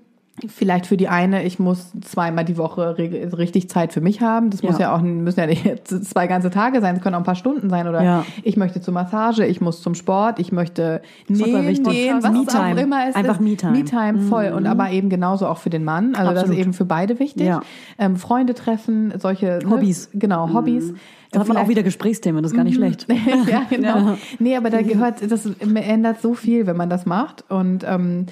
Vielleicht für die eine, ich muss zweimal die Woche richtig Zeit für mich haben. Das muss Ja. ja auch müssen ja nicht zwei ganze Tage sein, es können auch ein paar Stunden sein. Oder Ja. ich möchte zur Massage, ich muss zum Sport, ich möchte nähen gehen, was Me-Time. auch immer es Einfach ist. Me-Time. Me-Time voll. Und aber eben genauso auch für den Mann. Also das Absolut. ist eben für beide wichtig. Ja. Ähm, Freunde treffen, solche ne? Hobbys. Genau, Hobbys. Da hat man auch wieder Gesprächsthemen, das ist gar nicht schlecht. ja, genau. Nee, aber da gehört, das ändert so viel, wenn man das macht. Und ähm,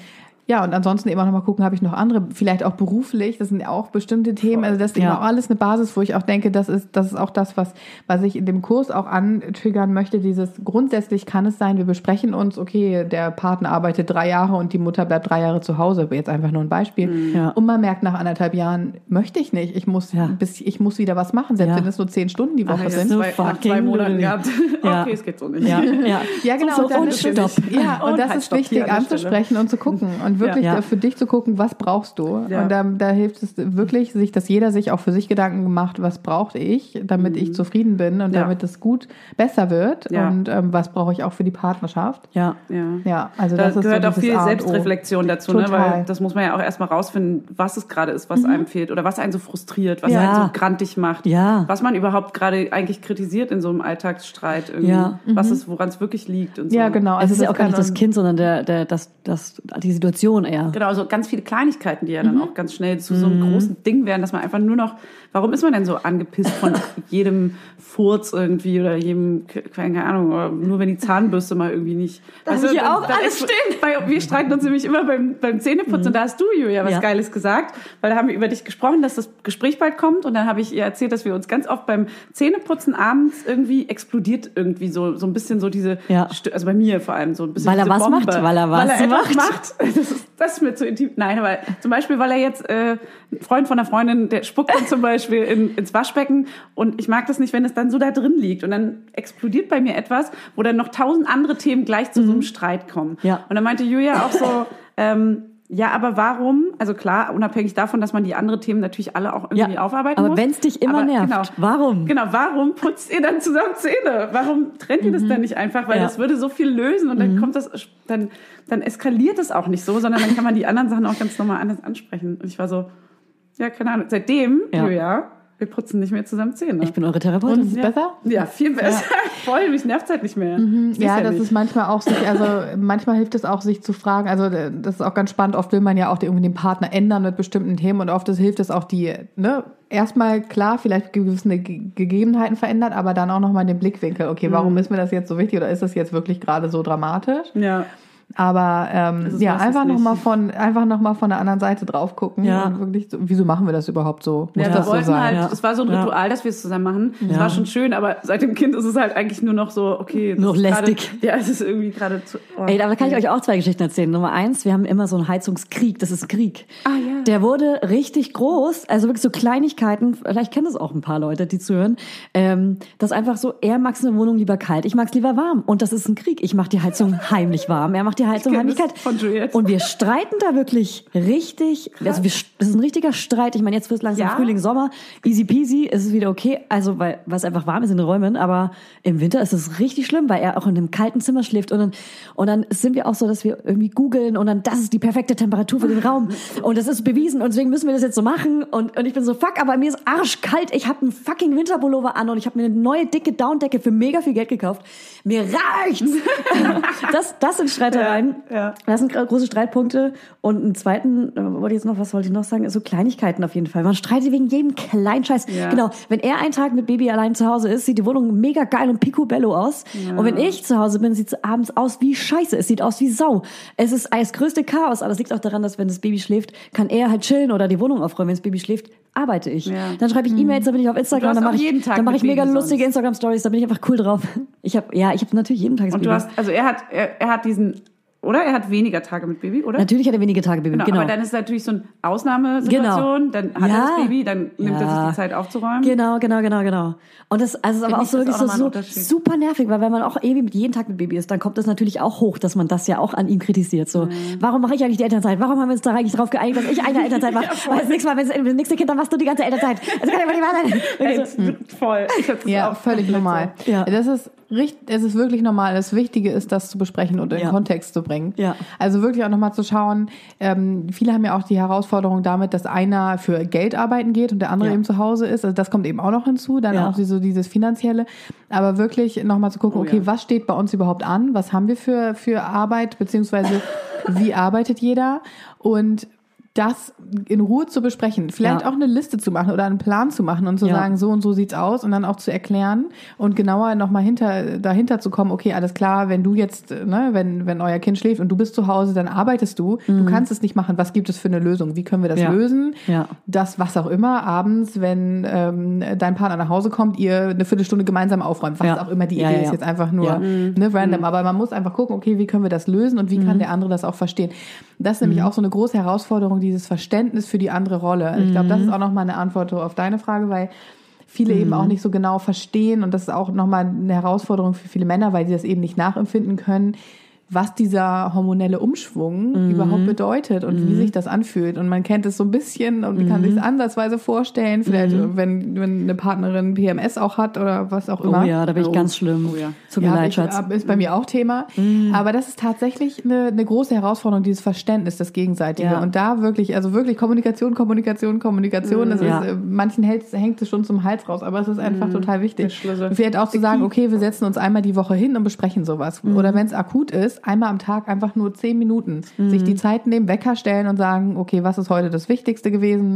ja, und ansonsten eben auch nochmal gucken, habe ich noch andere, vielleicht auch beruflich, das sind auch bestimmte Themen. Also das ist eben Ja. auch alles eine Basis, wo ich auch denke, das ist, das ist auch das, was, was ich in dem Kurs auch antriggern möchte. Dieses grundsätzlich kann es sein, wir besprechen uns, okay, der Partner arbeitet drei Jahre und die Mutter bleibt drei Jahre zu Hause, jetzt einfach nur ein Beispiel. Ja. Und man merkt nach anderthalb Jahren, möchte ich nicht. Ich muss, Ja. bis, ich muss wieder was machen, selbst Ja. wenn es nur zehn Stunden die Woche Ach, sind. so zwei, nach zwei Monaten gehabt. Ja. Okay, es geht so nicht. Ja, ja. Ja, genau. So, und dann und ist Ja, und, Und das halt ist wichtig anzusprechen und zu gucken und wirklich Ja. für dich zu gucken, was brauchst du. Ja. Und da, da hilft es wirklich, sich, dass jeder sich auch für sich Gedanken macht, was brauche ich, damit ich zufrieden bin und Ja. damit es gut besser wird Ja. und ähm, was brauche ich auch für die Partnerschaft. Ja. Ja. Ja, also Da das ist gehört so auch viel A. Selbstreflexion dazu, ne? Weil das muss man ja auch erstmal rausfinden, was es gerade ist, was einem fehlt oder was einen so frustriert, was Ja. einen so grantig macht, Ja. was man überhaupt gerade eigentlich kritisiert in so einem Alltagsstreit, irgendwie, Ja. was es, woran es wirklich liegt und so. Ja, genau. Also es ist ja auch gar nicht das Kind, sondern der, der, das, das, die Situation eher. Genau, so ganz viele Kleinigkeiten, die ja dann Mhm. auch ganz schnell zu so einem großen Ding werden, dass man einfach nur noch, warum ist man denn so angepisst von jedem Furz irgendwie oder jedem, keine Ahnung, oder nur wenn die Zahnbürste mal irgendwie nicht. Das Weißt hier auch alles ist- Bei, wir streiten uns nämlich immer beim, beim Zähneputzen und da hast du, Julia, was Ja. Geiles gesagt, weil da haben wir über dich gesprochen, dass das Gespräch bald kommt und dann habe ich ihr erzählt, dass wir uns ganz oft beim Zähneputzen abends irgendwie explodiert irgendwie so, so ein bisschen so diese, Ja. Also bei mir vor allem so ein bisschen Weil er was Bombe. macht, weil er was weil er macht. macht. Das ist, das ist mir zu intim. Nein, aber zum Beispiel, weil er jetzt äh, ein Freund von einer Freundin, der spuckt dann zum Beispiel in, ins Waschbecken und ich mag das nicht, wenn es dann so da drin liegt und dann explodiert bei mir etwas, wo dann noch tausend andere Themen gleich zu so einem Streit kommen. Mhm. Ja. Und dann meinte Julia auch so, ähm, ja, aber warum? Also klar, unabhängig davon, dass man die anderen Themen natürlich alle auch irgendwie Ja, aufarbeiten aber muss. wenn's dich immer Aber nervt, genau, warum? Genau, warum putzt ihr dann zusammen Zähne? Warum trennt ihr das dann nicht einfach? Weil Ja. das würde so viel lösen und dann kommt das, dann, dann eskaliert es auch nicht so, sondern dann kann man die anderen Sachen auch ganz normal anders ansprechen. Und ich war so, ja, keine Ahnung. Seitdem, Ja. Julia, wir putzen nicht mehr zusammen Zähne. Ich bin eure Therapeutin. Und ist es besser? ja, viel besser. Voll, mich nervt halt nicht mehr. Siehst Ja, das nicht. ist manchmal auch sich, also manchmal hilft es auch, sich zu fragen. Also das ist auch ganz spannend. Oft will man ja auch irgendwie den Partner ändern mit bestimmten Themen und oft ist, hilft es auch die, ne, erstmal klar, vielleicht gewisse Ge Gegebenheiten verändert, aber dann auch nochmal den Blickwinkel. Okay, warum ist mir das jetzt so wichtig oder ist das jetzt wirklich gerade so dramatisch? Ja. Aber ähm, ja, einfach nochmal von, einfach noch mal von der anderen Seite drauf gucken. Ja. Und wirklich so, wieso machen wir das überhaupt so? Muss Ja, das wir wollten so sein? halt, ja. es war so ein Ja. Ritual, dass wir es zusammen machen. Es Ja. war schon schön, aber seit dem Kind ist es halt eigentlich nur noch so, okay. ist lästig. Gerade, ja, es ist irgendwie gerade zu. Oh. Ey, da kann ich euch auch zwei Geschichten erzählen. Nummer eins, wir haben immer so einen Heizungskrieg. Das ist ein Krieg. Ah, ja. Der wurde richtig groß. Also wirklich so Kleinigkeiten. Vielleicht kennen das auch ein paar Leute, die zuhören. Ähm, das ist einfach so, er mag seine Wohnung lieber kalt. Ich mag es lieber warm. Und das ist ein Krieg. Ich mache die Heizung heimlich warm. Er macht die Heizung kenn heimlich das kalt. von Juliette. Und wir streiten da wirklich richtig. Also wir, das ist ein richtiger Streit. Ich meine, jetzt wird es langsam Ja? Frühling, Sommer. Easy peasy. Es ist wieder okay. Also, weil, weil es einfach warm ist in den Räumen. Aber im Winter ist es richtig schlimm, weil er auch in einem kalten Zimmer schläft. Und dann, und dann sind wir auch so, dass wir irgendwie googeln und dann, das ist die perfekte Temperatur für den Raum. Und das ist bewiesen. Und deswegen müssen wir das jetzt so machen. Und, und ich bin so, fuck, aber mir ist arschkalt. Ich habe einen fucking Winterpullover an und ich habe mir eine neue dicke Downdecke für mega viel Geld gekauft. Mir reicht's! das, das sind Streitereien. Ja, ja. Das sind große Streitpunkte. Und einen zweiten, äh, wollte ich jetzt noch, was wollte ich noch sagen? So Kleinigkeiten auf jeden Fall. Man streitet wegen jedem kleinen Scheiß. Ja. Genau. Wenn er einen Tag mit Baby allein zu Hause ist, sieht die Wohnung mega geil und picobello aus. Und wenn ich zu Hause bin, sieht es abends aus wie Scheiße. Es sieht aus wie Sau. Es ist das größte Chaos. Aber es liegt auch daran, dass wenn das Baby schläft, kann er halt chillen oder die Wohnung aufräumen. Wenn das Baby schläft, arbeite ich. Ja. Dann schreibe ich E-Mails, dann bin ich auf Instagram, dann mache ich, dann mache ich mega Baby lustige sonst. Instagram Stories, da bin ich einfach cool drauf. Ich habe ja, ich habe natürlich jeden Tag Und Baby. du hast, also er hat, er, er hat diesen, oder? Er hat weniger Tage mit Baby, oder? natürlich hat er wenige Tage Baby, Genau, genau. aber dann ist es natürlich so eine Ausnahmesituation, dann hat er Ja. das Baby, dann nimmt er Ja. sich die Zeit aufzuräumen. Genau, genau, genau, genau. Und das, also es ist aber auch so wirklich so, auch so Unterschied. super nervig, weil wenn man auch ewig mit jeden Tag mit Baby ist, dann kommt das natürlich auch hoch, dass man das ja auch an ihm kritisiert. So, Mhm. warum mache ich eigentlich die Elternzeit? Warum haben wir uns da eigentlich drauf geeinigt, dass ich eine Elternzeit mache? Weil das nächste Mal, wenn es das nächste Kind, dann machst du die ganze Elternzeit. Das kann ja wohl nicht wahr sein. Also, Voll. Ich hab das Ja, auch völlig normal. so. Ja. Das ist richtig, es ist wirklich normal. Das Wichtige ist, das zu besprechen und in Ja. Kontext zu bringen. Ja. Also wirklich auch nochmal zu schauen. Ähm, viele haben ja auch die Herausforderung damit, dass einer für Geld arbeiten geht und der andere Ja. eben zu Hause ist. Also das kommt eben auch noch hinzu. Dann Ja. auch so dieses finanzielle. Aber wirklich nochmal zu gucken, Oh, okay, was steht bei uns überhaupt an? Was haben wir für für Arbeit beziehungsweise wie arbeitet jeder? Und das in Ruhe zu besprechen, vielleicht Ja. auch eine Liste zu machen oder einen Plan zu machen und zu Ja. sagen, so und so sieht's aus und dann auch zu erklären und genauer nochmal hinter, dahinter zu kommen, okay, alles klar, wenn du jetzt, ne, wenn, wenn euer Kind schläft und du bist zu Hause, dann arbeitest du, du kannst es nicht machen, was gibt es für eine Lösung, wie können wir das Mhm. Ja. lösen? Ja. Das, was auch immer, abends, wenn ähm, dein Partner nach Hause kommt, ihr eine Viertelstunde gemeinsam aufräumt, was auch immer die Idee ist, jetzt einfach nur Ja. Mhm. ne, random, aber man muss einfach gucken, okay, wie können wir das lösen und wie kann der andere das auch verstehen. Das ist Mhm. nämlich auch so eine große Herausforderung, dieses Verständnis für die andere Rolle. Ich glaube, Mhm. das ist auch nochmal eine Antwort auf deine Frage, weil viele eben auch nicht so genau verstehen und das ist auch nochmal eine Herausforderung für viele Männer, weil die das eben nicht nachempfinden können, was dieser hormonelle Umschwung Mhm. überhaupt bedeutet und wie sich das anfühlt. Und man kennt es so ein bisschen und kann sich es ansatzweise vorstellen, vielleicht wenn, wenn eine Partnerin PMS auch hat oder was auch immer. Oh ja, da bin ich ganz schlimm. Oh ja. Tut mir Ja, leid, Schatz. ab- ist bei mir auch Thema. Aber das ist tatsächlich eine, eine große Herausforderung, dieses Verständnis, das Gegenseitige. Ja. Und da wirklich, also wirklich Kommunikation, Kommunikation, Kommunikation. Das Ja. ist, äh, manchen hält, hängt es schon zum Hals raus, aber es ist einfach total Der wichtig. Vielleicht auch zu sagen, okay, wir setzen uns einmal die Woche hin und besprechen sowas. Oder wenn es akut ist, einmal am Tag einfach nur zehn Minuten. Sich die Zeit nehmen, Wecker stellen und sagen, okay, was ist heute das Wichtigste gewesen?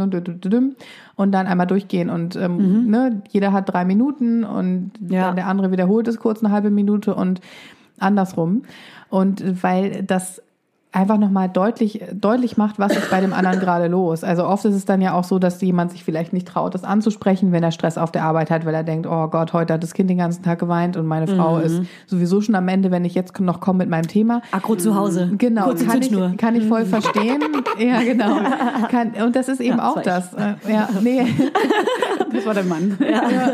Und, dann einmal durchgehen. Und ähm, ne, jeder hat drei Minuten und Ja. der andere wiederholt es kurz eine halbe Minute und andersrum. Und weil das einfach nochmal deutlich, deutlich macht, was ist bei dem anderen gerade los. Also oft ist es dann ja auch so, dass jemand sich vielleicht nicht traut, das anzusprechen, wenn er Stress auf der Arbeit hat, weil er denkt, oh Gott, heute hat das Kind den ganzen Tag geweint und meine Frau ist sowieso schon am Ende, wenn ich jetzt noch komme mit meinem Thema. Akku zu Hause. Genau, Kurze kann Zündschnur. ich, kann ich voll verstehen. Ja, genau. Kann, und das ist eben Ja, auch das das. Äh, Ja, nee. Das war der Mann. Ja,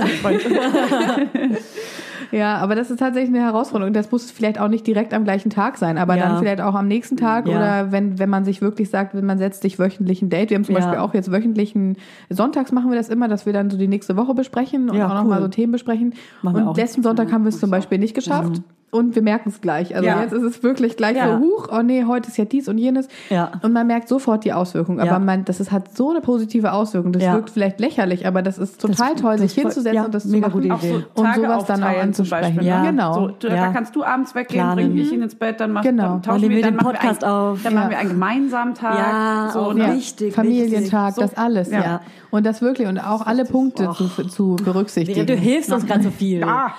aber das ist tatsächlich eine Herausforderung. Das muss vielleicht auch nicht direkt am gleichen Tag sein, aber Ja. dann vielleicht auch am nächsten Tag Ja. oder wenn, wenn man sich wirklich sagt, wenn man setzt sich wöchentlich ein Date. Wir haben zum Ja. Beispiel auch jetzt wöchentlichen, sonntags machen wir das immer, dass wir dann so die nächste Woche besprechen und Ja, auch nochmal cool. so Themen besprechen. Machen und letzten Sonntag haben wir es zum Beispiel nicht geschafft. Und wir merken es gleich. Also Ja. jetzt ist es wirklich gleich Ja. so, huch, oh nee, heute ist ja dies und jenes. Ja. Und man merkt sofort die Auswirkung. Aber Ja. man, das ist, hat so eine positive Auswirkung. Das Ja. wirkt vielleicht lächerlich, aber das ist total Das- toll, das sich voll- hinzusetzen ja, und das mega zu machen. gute Auch so Idee. Und sowas dann auch anzusprechen. Beispiel, Ja. ne? Genau. So, du, Ja. Da kannst du abends weggehen, Planen. bring ich ihn ins Bett, dann, mach, Genau. dann Dann tauschen wir dann den machen Podcast einen, auf. Dann Ja. machen wir einen gemeinsamen Tag. Ja, so, auch ne? Ja. Wichtig, Familientag, wichtig. das alles, ja. Ja. Und das wirklich und auch alle Punkte zu, zu berücksichtigen. Du hilfst uns gerade so viel. Ja.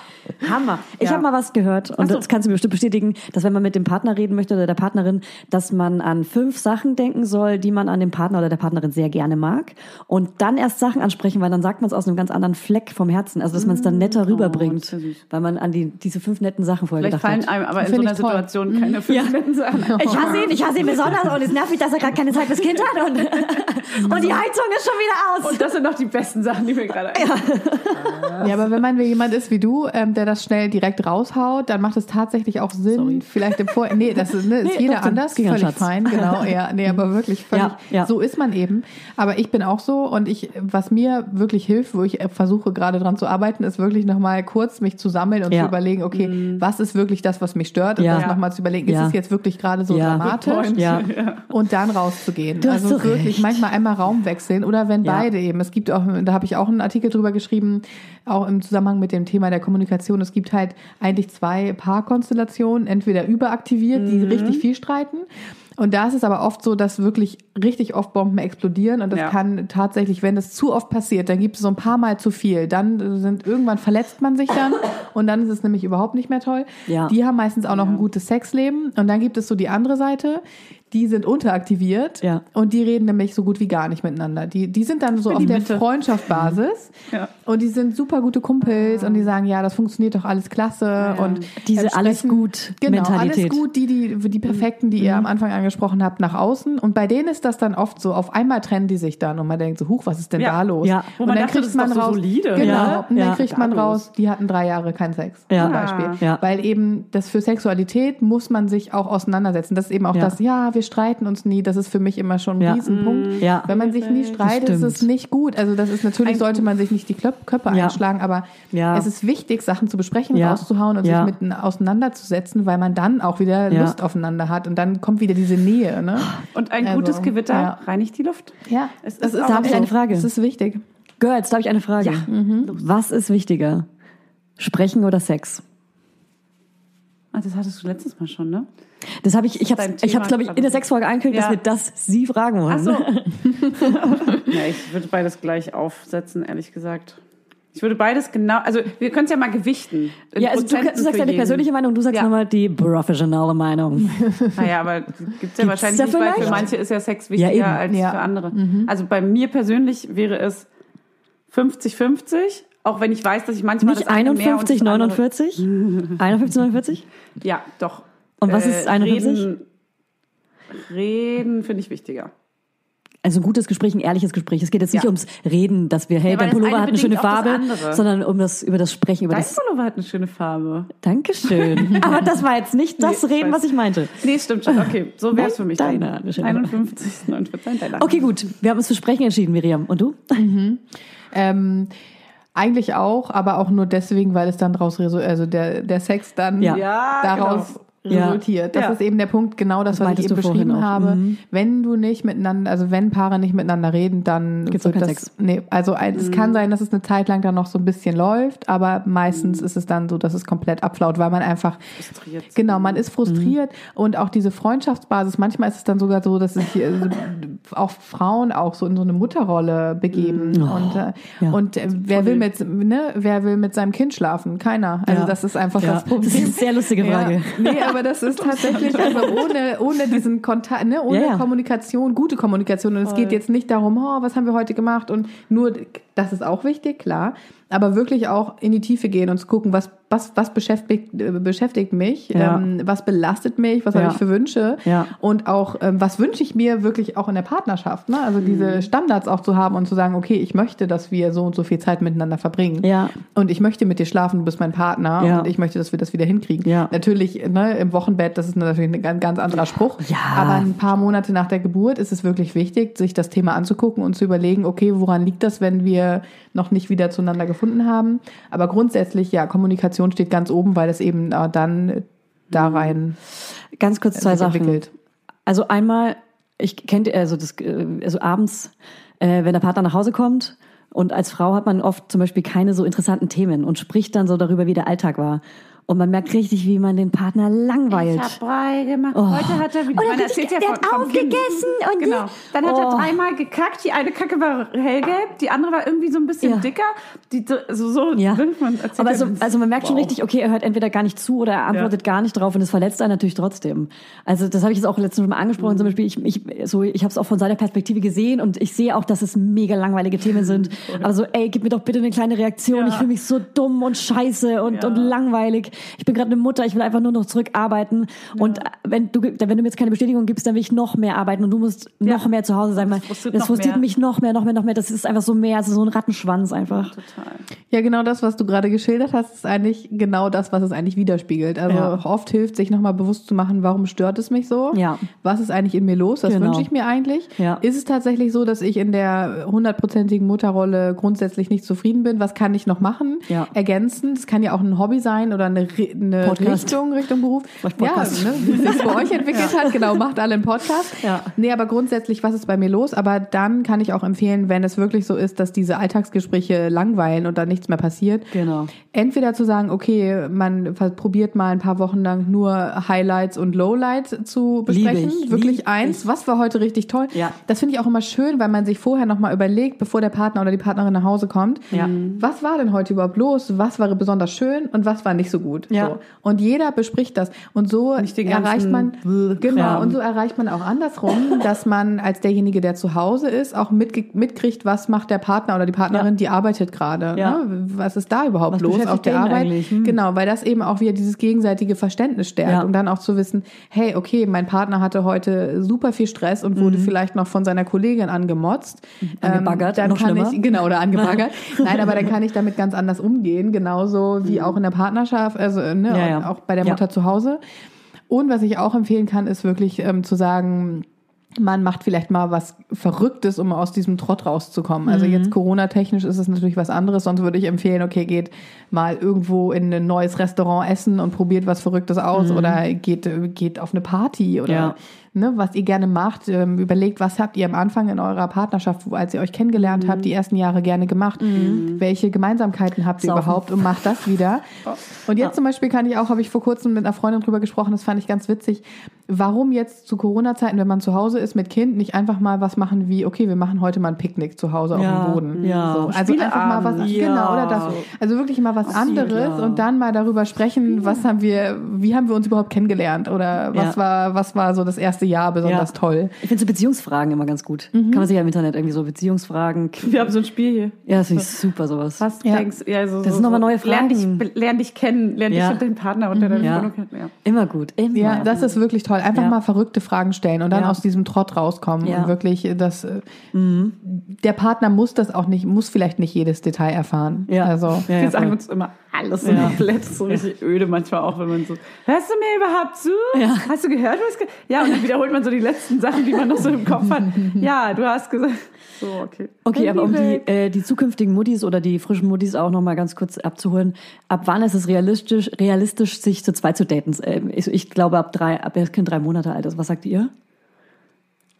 Hammer. Ich Ja. habe mal was gehört und so. das kannst du mir bestimmt bestätigen, dass wenn man mit dem Partner reden möchte oder der Partnerin, dass man an fünf Sachen denken soll, die man an dem Partner oder der Partnerin sehr gerne mag und dann erst Sachen ansprechen, weil dann sagt man es aus einem ganz anderen Fleck vom Herzen, also dass man es dann netter rüberbringt, Mm. Oh, das ist ja süß. weil man an die diese fünf netten Sachen vorher Vielleicht gedacht fallen hat. einem aber in so einer. Situation keine fünf Minuten Sachen. Ich hasse ihn, ich hasse ihn besonders und es nervt mich, dass er gerade keine Zeit fürs Kind hat und, und die Heizung ist schon wieder aus. Und das sind noch die besten Sachen, die mir gerade einfallen. Ja, aber wenn man jemand ist wie du, ähm, der das schnell direkt raushaut, dann macht es tatsächlich auch Sinn, vielleicht im Vor... Nee, das ist, ne, ist Nee, jeder anders, völlig Schatz. fein, genau. Ja, nee, aber wirklich völlig... Ja, ja. So ist man eben. Aber ich bin auch so und ich, was mir wirklich hilft, wo ich äh, versuche gerade dran zu arbeiten, ist wirklich nochmal kurz mich zu sammeln und Ja. zu überlegen, okay, was ist wirklich das, was mich stört und Ja. das nochmal zu überlegen, ist Ja. es jetzt wirklich gerade so Ja. dramatisch? Ja. und dann rauszugehen. Du hast also so wirklich recht. manchmal einmal Raum wechseln oder wenn Ja. Beide eben. Es gibt auch, da habe ich auch einen Artikel drüber geschrieben, auch im Zusammenhang mit dem Thema der Kommunikation. Es gibt halt eigentlich zwei Paarkonstellationen, entweder überaktiviert, die richtig viel streiten. Und da ist es aber oft so, dass wirklich richtig oft Bomben explodieren und das Ja. kann tatsächlich, wenn das zu oft passiert, dann gibt es so ein paar Mal zu viel. Dann sind irgendwann verletzt man sich dann und dann ist es nämlich überhaupt nicht mehr toll. Ja. Die haben meistens auch noch ein gutes Sexleben und dann gibt es so die andere Seite, die sind unteraktiviert Ja. und die reden nämlich so gut wie gar nicht miteinander. Die, die sind dann so auf der. Freundschaftsbasis Ja. und die sind super gute Kumpels und die sagen, ja, das funktioniert doch alles klasse und Diese ähm, alles gut Genau, Mentalität. alles gut, die, die, die Perfekten, die ihr am Anfang angesprochen habt, nach außen. Und bei denen ist das dann oft so, auf einmal trennen die sich dann und man denkt so, huch, was ist denn Ja. da los? Ja. Wo und man dann dachte, kriegt man so raus, solide. Genau, Ja, und dann ja. kriegt man raus, die hatten drei Jahre keinen Sex Ja. zum Beispiel. Ja. Weil eben das für Sexualität muss man sich auch auseinandersetzen. Das ist eben auch Ja. das, ja, wir streiten uns nie, das ist für mich immer schon ein Ja. Riesenpunkt. Ja. Wenn man sich nie streitet, ist es nicht gut. Also das ist natürlich, Ein- sollte man sich nicht die Klöp Köpfe Ja. einschlagen, aber Ja. es ist wichtig, Sachen zu besprechen, Ja. rauszuhauen und Ja. sich mit auseinanderzusetzen, weil man dann auch wieder Ja. Lust aufeinander hat und dann kommt wieder diese Nähe. Ne? Und ein Also, gutes Gewitter ja. reinigt die Luft. Ja, Es das ist ist auch Da habe ich so. eine Frage. Das ist wichtig. Girls, da habe ich eine Frage. Was ist wichtiger? Sprechen oder Sex? Ah, das hattest du letztes Mal schon, ne? Das habe ich, ich habe ich habe glaube ich in der gerade. Sexfolge angekündigt, Ja. dass wir das Sie fragen wollen. Ach so. ja, ich würde beides gleich aufsetzen, ehrlich gesagt. Ich würde beides genau, also wir können es ja mal gewichten. Ja, also du, du sagst deine jeden. persönliche Meinung, du sagst Ja. nochmal die professionelle Meinung. Naja, aber gibt's ja wahrscheinlich da nicht, weil für manche ist ja Sex wichtiger Ja, als Ja. für andere. Also bei mir persönlich wäre es 50-50, auch wenn ich weiß, dass ich manchmal Nicht das eine mehr und 51, das andere- 49? 51, 49? Ja, doch. Und was ist 51? Reden, reden finde ich wichtiger. Also ein gutes Gespräch, ein ehrliches Gespräch. Es geht jetzt nicht Ja. ums Reden, dass wir, hey, Ja, dein Pullover hat eine schöne Farbe, sondern um das, über das Sprechen, über Dein das, Pullover hat eine schöne Farbe. Dankeschön. Aber das war jetzt nicht das Nee, ich Reden, weiß. was ich meinte. Nee, stimmt schon. Okay, so wäre es für mich. Deine hat eine schöne 51, 49, deine. Okay, gut. Wir haben uns für Sprechen entschieden, Miriam. Und du? Ähm, eigentlich auch, aber auch nur deswegen, weil es dann daraus resu- also der, der Sex dann Ja. Ja, daraus Ja. Resultiert. Das Ja. ist eben der Punkt, genau das, was ich meintest eben du vorhin beschrieben habe. Mhm. Wenn du nicht miteinander, also wenn Paare nicht miteinander reden, dann Gibt's wird das, Sex. nee, also ein- es Mhm. kann sein, dass es eine Zeit lang dann noch so ein bisschen läuft, aber meistens Mhm. ist es dann so, dass es komplett abflaut, weil man einfach Frustriert. Genau, man ist frustriert und auch diese Freundschaftsbasis, manchmal ist es dann sogar so, dass sich äh, auch Frauen auch so in so eine Mutterrolle begeben. Und, äh, Ja. und äh, wer will mit ne, wer will mit seinem Kind schlafen? Keiner. Also Ja. das ist einfach Ja. das Problem. Das ist eine sehr lustige Frage. Ja. Nee, aber das ist tatsächlich also ohne, ohne diesen Kontakt, ne, ohne Ja, ja. Kommunikation, gute Kommunikation. Und es geht jetzt nicht darum, oh, was haben wir heute gemacht und nur, das ist auch wichtig, klar. Aber wirklich auch in die Tiefe gehen und zu gucken, was, was, was beschäftigt, äh, beschäftigt mich, Ja. ähm, was belastet mich, was Ja. habe ich für Wünsche Ja. und auch, ähm, was wünsche ich mir wirklich auch in der Partnerschaft. Ne? Also Mhm. diese Standards auch zu haben und zu sagen, okay, ich möchte, dass wir so und so viel Zeit miteinander verbringen. Ja. Und ich möchte mit dir schlafen, du bist mein Partner Ja. und ich möchte, dass wir das wieder hinkriegen. Ja. Natürlich ne, im Wochenbett, das ist natürlich ein ganz, ganz anderer Spruch. Ja. Aber ein paar Monate nach der Geburt ist es wirklich wichtig, sich das Thema anzugucken und zu überlegen, okay, woran liegt das, wenn wir wir noch nicht wieder zueinander gefunden haben. Aber grundsätzlich, ja, Kommunikation steht ganz oben, weil es eben äh, dann da rein Ganz kurz zwei sich Sachen. Also einmal, ich kenne also das, äh, also abends, äh, wenn der Partner nach Hause kommt und als Frau hat man oft zum Beispiel keine so interessanten Themen und spricht dann so darüber, wie der Alltag war. Und man merkt richtig, wie man den Partner langweilt. Ich hab Brei gemacht. Heute hat er wieder. Oh, man der erzählt hat- ja der aufgegessen und genau. Dann hat Oh. er dreimal gekackt. Die eine Kacke war hellgelb, die andere war irgendwie so ein bisschen Ja. dicker. Die so so, Ja. man Aber ja so, also man merkt schon Wow. richtig, okay, er hört entweder gar nicht zu oder er antwortet gar nicht drauf und es verletzt einen natürlich trotzdem. Also das habe ich jetzt auch letztens schon mal angesprochen. Zum Beispiel, ich, ich, so, ich habe es auch von seiner Perspektive gesehen und ich sehe auch, dass es mega langweilige Themen sind. Aber so, ey, gib mir doch bitte eine kleine Reaktion. Ich fühle mich so dumm und scheiße und, und langweilig. Ich bin gerade eine Mutter, ich will einfach nur noch zurückarbeiten. Und wenn du, wenn du mir jetzt keine Bestätigung gibst, dann will ich noch mehr arbeiten und du musst noch mehr zu Hause sein. Das frustriert das noch frustriert mehr. mich noch mehr, noch mehr, noch mehr. Das ist einfach so mehr, also so ein Rattenschwanz einfach. Total. Ja, genau das, was du gerade geschildert hast, ist eigentlich genau das, was es eigentlich widerspiegelt. Also Ja. oft hilft, sich nochmal bewusst zu machen, warum stört es mich so? Ja. Was ist eigentlich in mir los? Das Genau. wünsche ich mir eigentlich. Ja. Ist es tatsächlich so, dass ich in der hundertprozentigen Mutterrolle grundsätzlich nicht zufrieden bin? Was kann ich noch machen? Ja. Ergänzen. Das kann ja auch ein Hobby sein oder eine, Eine Podcast. Richtung, Richtung Beruf. Ja, ne, wie es sich bei euch entwickelt hat. Genau, macht alle einen Podcast. Ja. Nee, aber grundsätzlich, was ist bei mir los? Aber dann kann ich auch empfehlen, wenn es wirklich so ist, dass diese Alltagsgespräche langweilen und dann nichts mehr passiert, Genau. entweder zu sagen, okay, man probiert mal ein paar Wochen lang nur Highlights und Lowlights zu besprechen. Ich, Wirklich lieb eins, was war heute richtig toll. Ja. Das finde ich auch immer schön, weil man sich vorher nochmal überlegt, bevor der Partner oder die Partnerin nach Hause kommt, Ja. was war denn heute überhaupt los? Was war besonders schön und was war nicht so gut? Ja. So. Und jeder bespricht das. Und so erreicht man, genau, und so erreicht man auch andersrum, dass man als derjenige, der zu Hause ist, auch mitge- mitkriegt, was macht der Partner oder die Partnerin, die arbeitet gerade. Ja. Ne? Was ist da überhaupt Was los auf der Arbeit? Hm. Genau, weil das eben auch wieder dieses gegenseitige Verständnis stärkt Ja. und dann auch zu wissen, hey, okay, mein Partner hatte heute super viel Stress und wurde vielleicht noch von seiner Kollegin angemotzt. Mhm. Angebaggert, dann noch kann schlimmer. ich genau oder angebaggert. Nein, aber dann kann ich damit ganz anders umgehen, genauso wie auch in der Partnerschaft, also ne, Mhm. Ja, ja. auch bei der. Mutter zu Hause. Und was ich auch empfehlen kann, ist wirklich ähm, zu sagen, man macht vielleicht mal was Verrücktes, um aus diesem Trott rauszukommen. Also Mhm. jetzt Corona-technisch ist es natürlich was anderes, sonst würde ich empfehlen, okay, geht mal irgendwo in ein neues Restaurant essen und probiert was Verrücktes aus oder geht, äh, geht auf eine Party oder Mhm. Ja. Ne, was ihr gerne macht. Ähm, überlegt, was habt ihr am Anfang in eurer Partnerschaft, als ihr euch kennengelernt habt, die ersten Jahre gerne gemacht? Welche Gemeinsamkeiten habt ihr Saufen. überhaupt und macht das wieder? Und jetzt zum Beispiel kann ich auch, habe ich vor kurzem mit einer Freundin drüber gesprochen, das fand ich ganz witzig. Warum jetzt zu Corona-Zeiten, wenn man zu Hause ist mit Kind, nicht einfach mal was machen wie, okay, wir machen heute mal ein Picknick zu Hause auf Ja, dem Boden. ja. So, also einfach mal was, genau, Ja. oder das. Also wirklich mal was anderes und dann mal darüber sprechen, was haben wir, wie haben wir uns überhaupt kennengelernt oder was Ja. war, was war so das erste Jahr besonders Ja. toll. Ich finde so Beziehungsfragen immer ganz gut. Mhm. Kann man sich ja im Internet irgendwie so Beziehungsfragen. Wir haben so ein Spiel hier. Ja, das finde ich super, sowas. Was Ja. denkst ja, so, Das so, sind nochmal so, neue Lern dich, Fragen. lern dich kennen, lern Ja. dich und deinen Partner unter deiner Ja. Wohnung kennen. Ja. Immer gut. Immer. Ja, das ist wirklich toll. Einfach Ja. mal verrückte Fragen stellen und dann Ja. aus diesem Trott rauskommen Ja. Mhm. und wirklich das. äh, Der Partner muss das auch nicht, muss vielleicht nicht jedes Detail erfahren. Ja. Also Ja, Wir ja, sagen uns immer alles so Ja. komplett, so richtig öde manchmal auch, wenn man so, hörst du mir überhaupt zu? Hast du gehört, was ge Ja, und dann wiederholt man so die letzten Sachen, die man noch so im Kopf hat. Ja, du hast gesagt. So, okay. Okay, aber um die, äh, die zukünftigen Muttis oder die frischen Muttis auch noch mal ganz kurz abzuholen. Ab wann ist es realistisch, realistisch sich zu zweit zu daten? Ähm, ich, ich glaube ab drei, ab das Kind drei Monate alt ist. Was sagt ihr?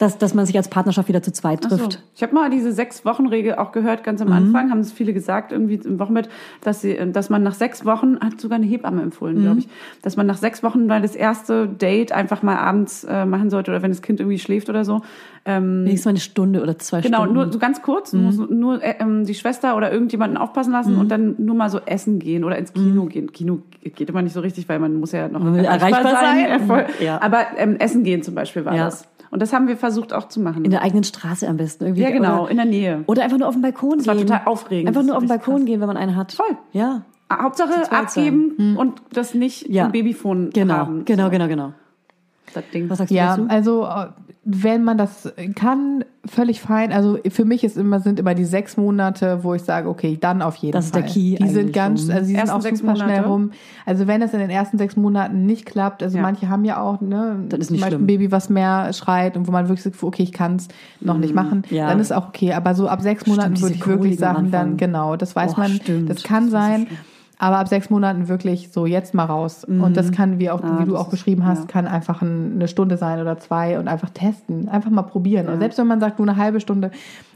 Dass, dass man sich als Partnerschaft wieder zu zweit Ach so. trifft. Ich habe mal diese sechs Wochen Regel auch gehört, ganz am Mhm. Anfang haben es viele gesagt irgendwie im Wochenbett, dass sie, dass man nach sechs Wochen hat sogar eine Hebamme empfohlen, Mhm. glaube ich, dass man nach sechs Wochen mal das erste Date einfach mal abends äh, machen sollte oder wenn das Kind irgendwie schläft oder so. Ähm, Wenigstens mal eine Stunde oder zwei Genau, Stunden. nur so ganz kurz, Mhm. muss nur äh, ähm, die Schwester oder irgendjemanden aufpassen lassen und dann nur mal so essen gehen oder ins Kino gehen. Kino geht immer nicht so richtig, weil man muss ja noch erreichbar sein. Voll. Ja. Aber ähm, essen gehen zum Beispiel war Ja. das. Und das haben wir versucht auch zu machen. In der eigenen Straße am besten. Irgendwie. ja, genau, Oder, in der Nähe. oder einfach nur auf den Balkon Das war gehen. total aufregend. Einfach Das nur auf den Balkon krass. gehen, wenn man einen hat. Voll. Ja. Hauptsache zweit abgeben und das nicht Ja. im Babyphone Genau, haben. genau, so, genau, genau. Das Ding. Was sagst du ja, dazu? also wenn man das kann, völlig fein. Also für mich ist immer, sind immer die sechs Monate, wo ich sage, okay, dann auf jeden Das ist Fall. der Key Die sind ganz, also die sind Ersten auch sechs super schnell Monate? rum. Also wenn es in den ersten sechs Monaten nicht klappt, also Ja. manche haben ja auch, ne, Das ist zum nicht Beispiel schlimm. ein Baby, was mehr schreit und wo man wirklich sagt, okay, ich kann es noch nicht machen, Ja. dann ist auch okay. Aber so ab sechs Monaten diese würde ich wirklich sagen, dann genau, das weiß Oh, man, stimmt. das kann Das so sein. schlimm. Aber ab sechs Monaten wirklich so jetzt mal raus. Und das kann, wie, auch, Ah, wie du auch ist- beschrieben hast, ja. kann einfach ein, eine Stunde sein oder zwei und einfach testen. Einfach mal probieren. Und selbst wenn man sagt, nur eine halbe Stunde,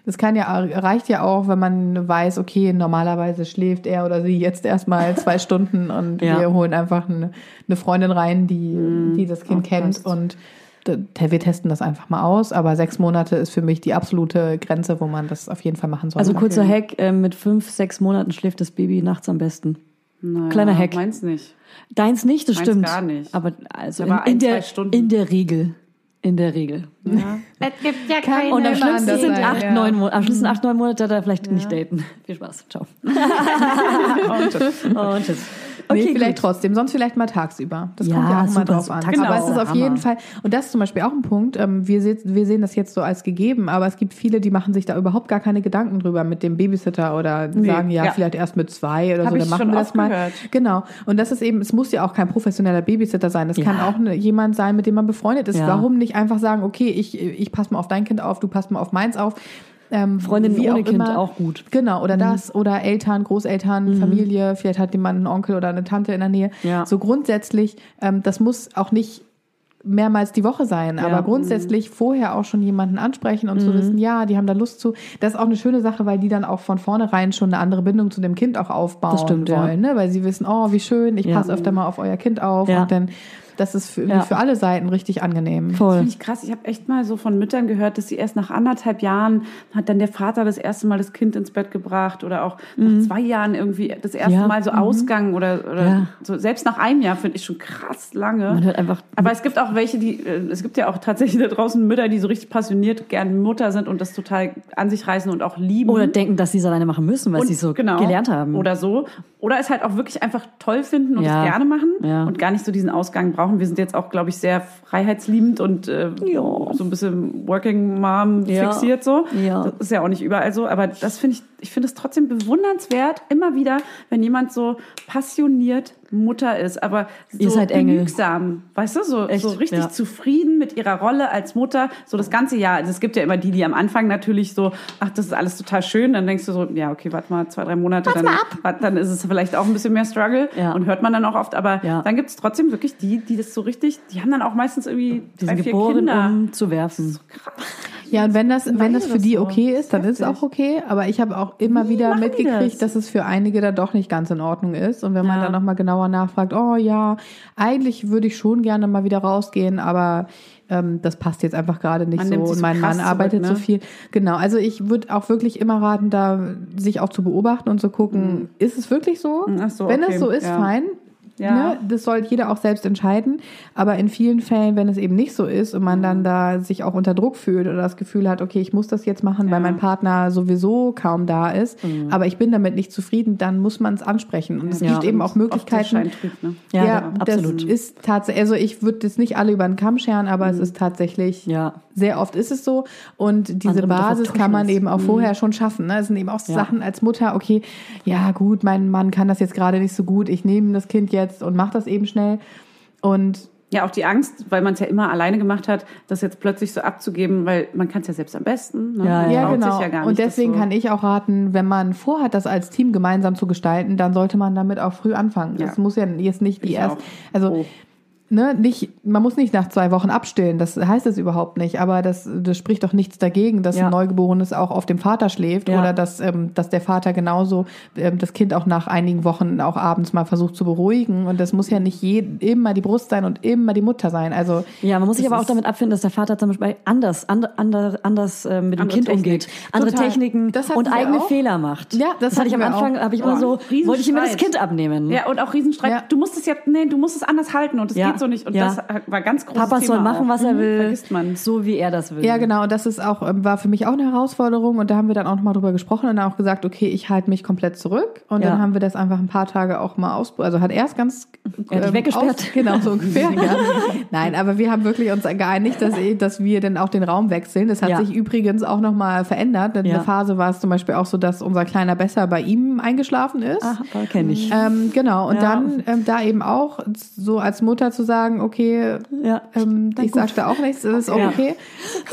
das kann ja, reicht ja auch, wenn man weiß, okay, normalerweise schläft er oder sie jetzt erstmal zwei Stunden und Ja. wir holen einfach eine, eine Freundin rein, die, die das Kind kennt aufpasst. und wir testen das einfach mal aus. Aber sechs Monate ist für mich die absolute Grenze, wo man das auf jeden Fall machen sollte. Also kurzer Hack, äh, mit fünf, sechs Monaten schläft das Baby nachts am besten. Naja, Kleiner Hack. Meins nicht. Deins nicht, das Meins stimmt. gar nicht. Aber also in, Aber in, ein, zwei der, in der Regel. In der Regel. Ja. es gibt ja keine Und am schlimmsten sind acht, ja. neun Monate. Am schlimmsten acht, neun Monate da vielleicht nicht daten. Viel Spaß. Ciao. Und tschüss. Und tschüss. Nee, vielleicht gut. trotzdem, sonst vielleicht mal tagsüber. Das Ja, kommt ja auch super, mal drauf an. Tagsüber Aber es ist auf Hammer. jeden Fall, und das ist zum Beispiel auch ein Punkt, ähm, wir, se wir sehen das jetzt so als gegeben, aber es gibt viele, die machen sich da überhaupt gar keine Gedanken drüber mit dem Babysitter oder sagen, ja, ja. vielleicht erst mit zwei oder Hab so, dann machen wir das mal. gehört. Genau. Und das ist eben, es muss ja auch kein professioneller Babysitter sein. Das kann Ja. auch eine, jemand sein, mit dem man befreundet ist. Warum nicht einfach sagen, okay, ich, ich passe mal auf dein Kind auf, du passt mal auf meins auf. Ähm, Freundinnen wie ohne auch Kind immer. auch gut. Genau, Mhm. oder das, oder Eltern, Großeltern, Familie, vielleicht hat jemand einen Onkel oder eine Tante in der Nähe. Ja. So grundsätzlich, ähm, das muss auch nicht mehrmals die Woche sein, aber Mhm. grundsätzlich vorher auch schon jemanden ansprechen und zu wissen, ja, die haben da Lust zu. Das ist auch eine schöne Sache, weil die dann auch von vornherein schon eine andere Bindung zu dem Kind auch aufbauen stimmt, ja. wollen, ne? weil sie wissen, oh, wie schön, ich Ja. passe öfter mal auf euer Kind auf Ja. und dann, das ist für, Ja. für alle Seiten richtig angenehm. Das Voll. finde ich krass. Ich habe echt mal so von Müttern gehört, dass sie erst nach anderthalb Jahren hat dann der Vater das erste Mal das Kind ins Bett gebracht oder auch nach zwei Jahren irgendwie das erste Mhm. Ja. Mal so Ausgang oder, oder Ja. so. Selbst nach einem Jahr finde ich schon krass lange. Man hört einfach. Aber es gibt auch welche, die, äh, es gibt ja auch tatsächlich da draußen Mütter, die so richtig passioniert gern Mutter sind und das total an sich reißen und auch lieben. Oder denken, dass sie es alleine machen müssen, weil und, sie es so genau, gelernt haben. Oder so. Oder es halt auch wirklich einfach toll finden und Ja. es gerne machen Ja. und gar nicht so diesen Ausgang brauchen. Wir sind jetzt auch, glaube ich, sehr freiheitsliebend und äh, Ja. so ein bisschen Working Mom Ja. fixiert so. Ja. Das ist ja auch nicht überall so, aber das finde ich, ich finde es trotzdem bewundernswert, immer wieder, wenn jemand so passioniert Mutter ist, aber so Ihr seid Engel. genügsam, weißt du, so, Echt? so richtig Ja. zufrieden mit ihrer Rolle als Mutter, so das ganze Jahr. Also es gibt ja immer die, die am Anfang natürlich so, ach, das ist alles total schön, dann denkst du so, ja, okay, warte mal zwei, drei Monate, dann, dann ist es vielleicht auch ein bisschen mehr Struggle Ja. und hört man dann auch oft, aber Ja. dann gibt es trotzdem wirklich die, die das so richtig, die haben dann auch meistens irgendwie Die drei, sind vier geboren, Kinder. um zu werfen. Ja, und wenn das, wenn das für die so. okay ist, dann ist es auch okay. Aber ich habe auch immer wieder mitgekriegt, das? dass es für einige da doch nicht ganz in Ordnung ist. Und wenn man Ja. dann nochmal genauer nachfragt, oh ja, eigentlich würde ich schon gerne mal wieder rausgehen, aber ähm, das passt jetzt einfach gerade nicht Man so. Und so mein Mann arbeitet zurück, so ne? viel. Genau, also ich würde auch wirklich immer raten, da sich auch zu beobachten und zu gucken, ist es wirklich so? Mhm. Ach so, wenn okay, es so ist, ja. fein. Ja. Ne? Das soll jeder auch selbst entscheiden. Aber in vielen Fällen, wenn es eben nicht so ist und man dann da sich auch unter Druck fühlt oder das Gefühl hat, okay, ich muss das jetzt machen, weil Ja. mein Partner sowieso kaum da ist, aber ich bin damit nicht zufrieden, dann muss man es ansprechen. Und es Ja, gibt eben auch Möglichkeiten. Trügt, ne? Ja, Ja, absolut. das ist tatsächlich, also ich würde das nicht alle über den Kamm scheren, aber es ist tatsächlich, Ja. Sehr oft ist es so. Und diese Andere Basis kann man eben auch vorher schon schaffen. Ne? Es sind eben auch so Ja. Sachen als Mutter, okay, ja gut, mein Mann kann das jetzt gerade nicht so gut, ich nehme das Kind jetzt und mache das eben schnell. Und Ja, auch die Angst, weil man es ja immer alleine gemacht hat, das jetzt plötzlich so abzugeben, weil man kann es ja selbst am besten. Ne? Ja, ja, genau. Sich ja gar nicht, und deswegen so, kann ich auch raten, wenn man vorhat, das als Team gemeinsam zu gestalten, dann sollte man damit auch früh anfangen. Ja. Das muss ja jetzt nicht die Ich erst, auch. also Oh. Ne, nicht, man muss nicht nach zwei Wochen abstillen, das heißt es überhaupt nicht, aber das, das spricht doch nichts dagegen, dass Ja. ein Neugeborenes auch auf dem Vater schläft Ja. oder dass, ähm, dass der Vater genauso ähm, das Kind auch nach einigen Wochen auch abends mal versucht zu beruhigen und das muss ja nicht je, immer die Brust sein und immer die Mutter sein, also Ja, man muss sich das aber auch damit abfinden, dass der Vater zum Beispiel anders, anders, anders, anders äh, mit dem Kind Technik. umgeht, andere Total. Techniken Das und eigene auch. Fehler macht. Ja, das hatte ich am Anfang, habe ich immer Oh, so, wollte ich immer das Kind abnehmen. Ja, und auch Riesenstreit. Ja. Du musst es ja, nee, du musst es anders halten und es Ja. geht so nicht. Und Ja. das war ganz groß. Papa soll machen, was er will, Vergisst man. so wie er das will. Ja, genau. Und das ist auch, ähm, war für mich auch eine Herausforderung. Und da haben wir dann auch nochmal drüber gesprochen und dann auch gesagt, okay, ich halte mich komplett zurück. Und Ja. dann haben wir das einfach ein paar Tage auch mal ausprobiert. Also hat er es ganz Er hat dich weggesperrt. aus- genau, so ungefähr. ja. Nein, aber wir haben wirklich uns geeinigt, dass, ich- dass wir dann auch den Raum wechseln. Das hat Ja. sich übrigens auch nochmal verändert. In Ja. der Phase war es zum Beispiel auch so, dass unser kleiner Besser bei ihm eingeschlafen ist. Ach, kenne ich. Ähm, genau, und Ja. dann ähm, da eben auch so als Mutter zu sagen, okay, Ja. ähm, ich sagte auch nichts, das ist auch Ja. okay.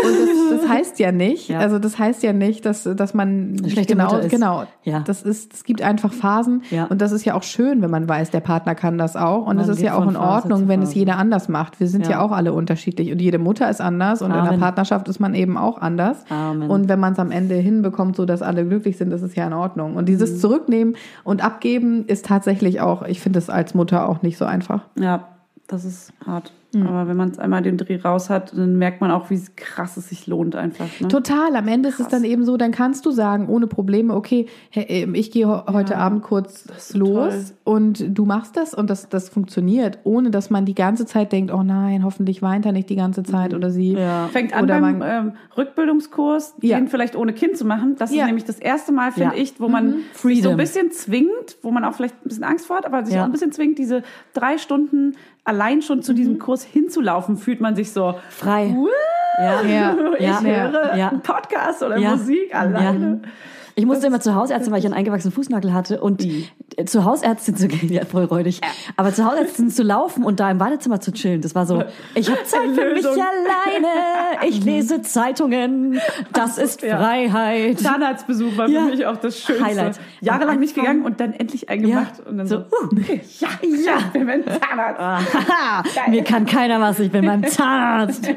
Und das, das heißt ja nicht, Ja. also das heißt ja nicht, dass, dass man schlechte genau, Mutter ist. genau, Ja. das ist, es gibt einfach Phasen und das ist ja auch schön, wenn man weiß, der Partner kann das auch und es ist ja auch in Ordnung, wenn es jeder anders macht. Wir sind ja, auch alle unterschiedlich und jede Mutter ist anders und in Amen. der Partnerschaft ist man eben auch anders. Amen. Und wenn man es am Ende hinbekommt, so dass alle glücklich sind, ist es ja in Ordnung. Und Mhm. dieses Zurücknehmen und Abgeben ist tatsächlich auch, ich finde es als Mutter auch nicht so einfach. Ja, das ist hart. Hm. Aber wenn man es einmal den Dreh raus hat, dann merkt man auch, wie krass es sich lohnt einfach. Ne? Total. Am Ende ist es dann eben so, dann kannst du sagen, ohne Probleme, okay, hey, ähm, ich gehe heute Abend kurz los und du machst das und das, das funktioniert, ohne dass man die ganze Zeit denkt, oh nein, hoffentlich weint er nicht die ganze Zeit oder sie. Ja. Fängt an Oder beim man- ähm, Rückbildungskurs, Ja. den vielleicht ohne Kind zu machen. Das Ja. ist nämlich das erste Mal, finde Ja. Mhm. ich, wo man sich so ein bisschen zwingt, wo man auch vielleicht ein bisschen Angst vor hat, aber sich Ja. auch ein bisschen zwingt, diese drei Stunden allein schon zu Mhm. diesem Kurs hinzulaufen, fühlt man sich so, Frei. "Wuh, Ja. Ja. ich Ja. höre Ja. einen Podcast oder Ja. Musik alleine. Ich musste immer zur Hausärztin, weil ich einen eingewachsenen Fußnagel hatte und äh, zur Hausärztin zu gehen, ja, voll räudig, aber zur Hausärztin zu laufen und da im Badezimmer zu chillen, das war so, ich habe Zeit für mich alleine, ich lese Zeitungen, das ist Ja. Freiheit. Zahnarztbesuch war für Ja. mich auch das Schönste. Highlight. Jahrelang nicht gegangen und dann endlich eingemacht. Ja. Und dann So, so, okay, ja, ja, wir werden Zahnarzt. Haha, mir kann keiner was, ich bin beim Zahnarzt.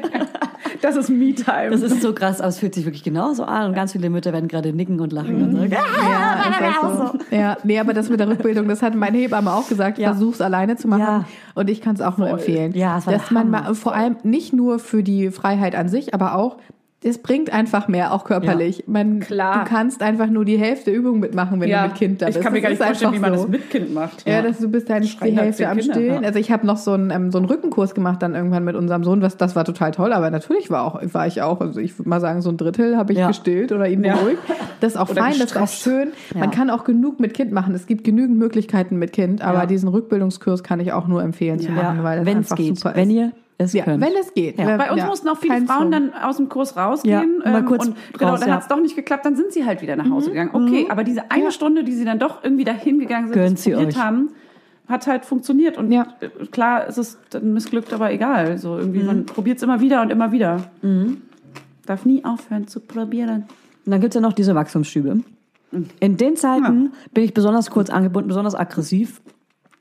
Das ist Me-Time. Das ist so krass, aber es fühlt sich wirklich genauso an und ganz viele Mütter werden gerade nicken und lachen und sagen, ah, Ja, das so. Ja, nee, aber das mit der Rückbildung, das hat meine Hebamme auch gesagt, Ja. versuch's alleine zu machen. Ja. Und ich kann es auch nur empfehlen. Ja, es war dass man mal, vor allem nicht nur für die Freiheit an sich, aber auch es bringt einfach mehr, auch körperlich. Man, Klar. Du kannst einfach nur die Hälfte Übung mitmachen, wenn ja, du mit Kind da bist. ich kann mir Das gar nicht vorstellen, wie man so. das mit Kind macht. Ja, dass du bist dann die Schreien da Hälfte zehn am Kinder, Stillen. ja. Also ich habe noch so einen, ähm, so einen Rückenkurs gemacht dann irgendwann mit unserem Sohn. Was, das war total toll, aber natürlich war auch war ich auch, also ich würde mal sagen, so ein Drittel habe ich Ja. gestillt oder ihn Ja. beruhigt. Das ist auch Oder fein, das ist auch gestresst. schön. Man Ja. kann auch genug mit Kind machen. Es gibt genügend Möglichkeiten mit Kind, aber Ja. diesen Rückbildungskurs kann ich auch nur empfehlen zu machen, weil das wenn es einfach geht, super wenn ist. ihr es ja, könnt. wenn es geht. Ja. Bei uns ja, mussten auch viele kein Frauen Zwang. dann aus dem Kurs rausgehen. Ja, mal ähm, kurz und genau, raus, dann ja. hat es doch nicht geklappt, dann sind sie halt wieder nach Hause gegangen. Okay, aber diese eine Stunde, die sie dann doch irgendwie dahin gegangen sind, Gönnt sie probiert euch. haben, hat halt funktioniert. Und Ja. äh, klar ist es dann missglückt, aber egal. So irgendwie, man probiert es immer wieder und immer wieder. Darf nie aufhören zu probieren. Und dann gibt's ja noch diese Wachstumsschübe. In den Zeiten bin ich besonders kurz angebunden, besonders aggressiv.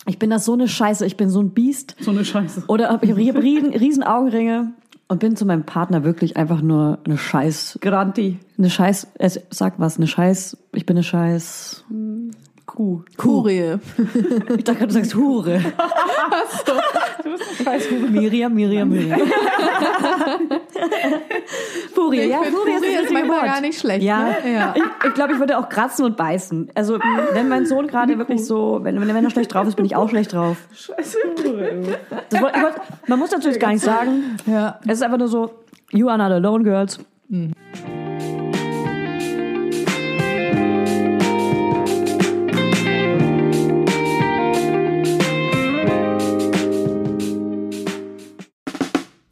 Ich bin das so eine Scheiße, ich bin so ein Biest. So eine Scheiße. Oder ich habe riesen, riesen Augenringe und bin zu meinem Partner wirklich einfach nur eine Scheiß, Granti. eine Scheiß, sag was, eine Scheiß, ich bin eine Scheiß Kuh. Kurie. Ich dachte gerade, du sagst Hure. Du bist eine Scheißhure. Miriam, Miriam, Miriam. Furie, Ich ja, Furie ist, ist manchmal Wort. gar nicht schlecht, Ja, ne? Ja. ich, ich glaube, ich würde auch kratzen und beißen. Also wenn mein Sohn gerade wirklich so, wenn, wenn er schlecht drauf ist, bin ich auch schlecht drauf. Scheißhure. Das, man muss natürlich gar nicht sagen. Ja. Es ist einfach nur so, you are not alone, girls.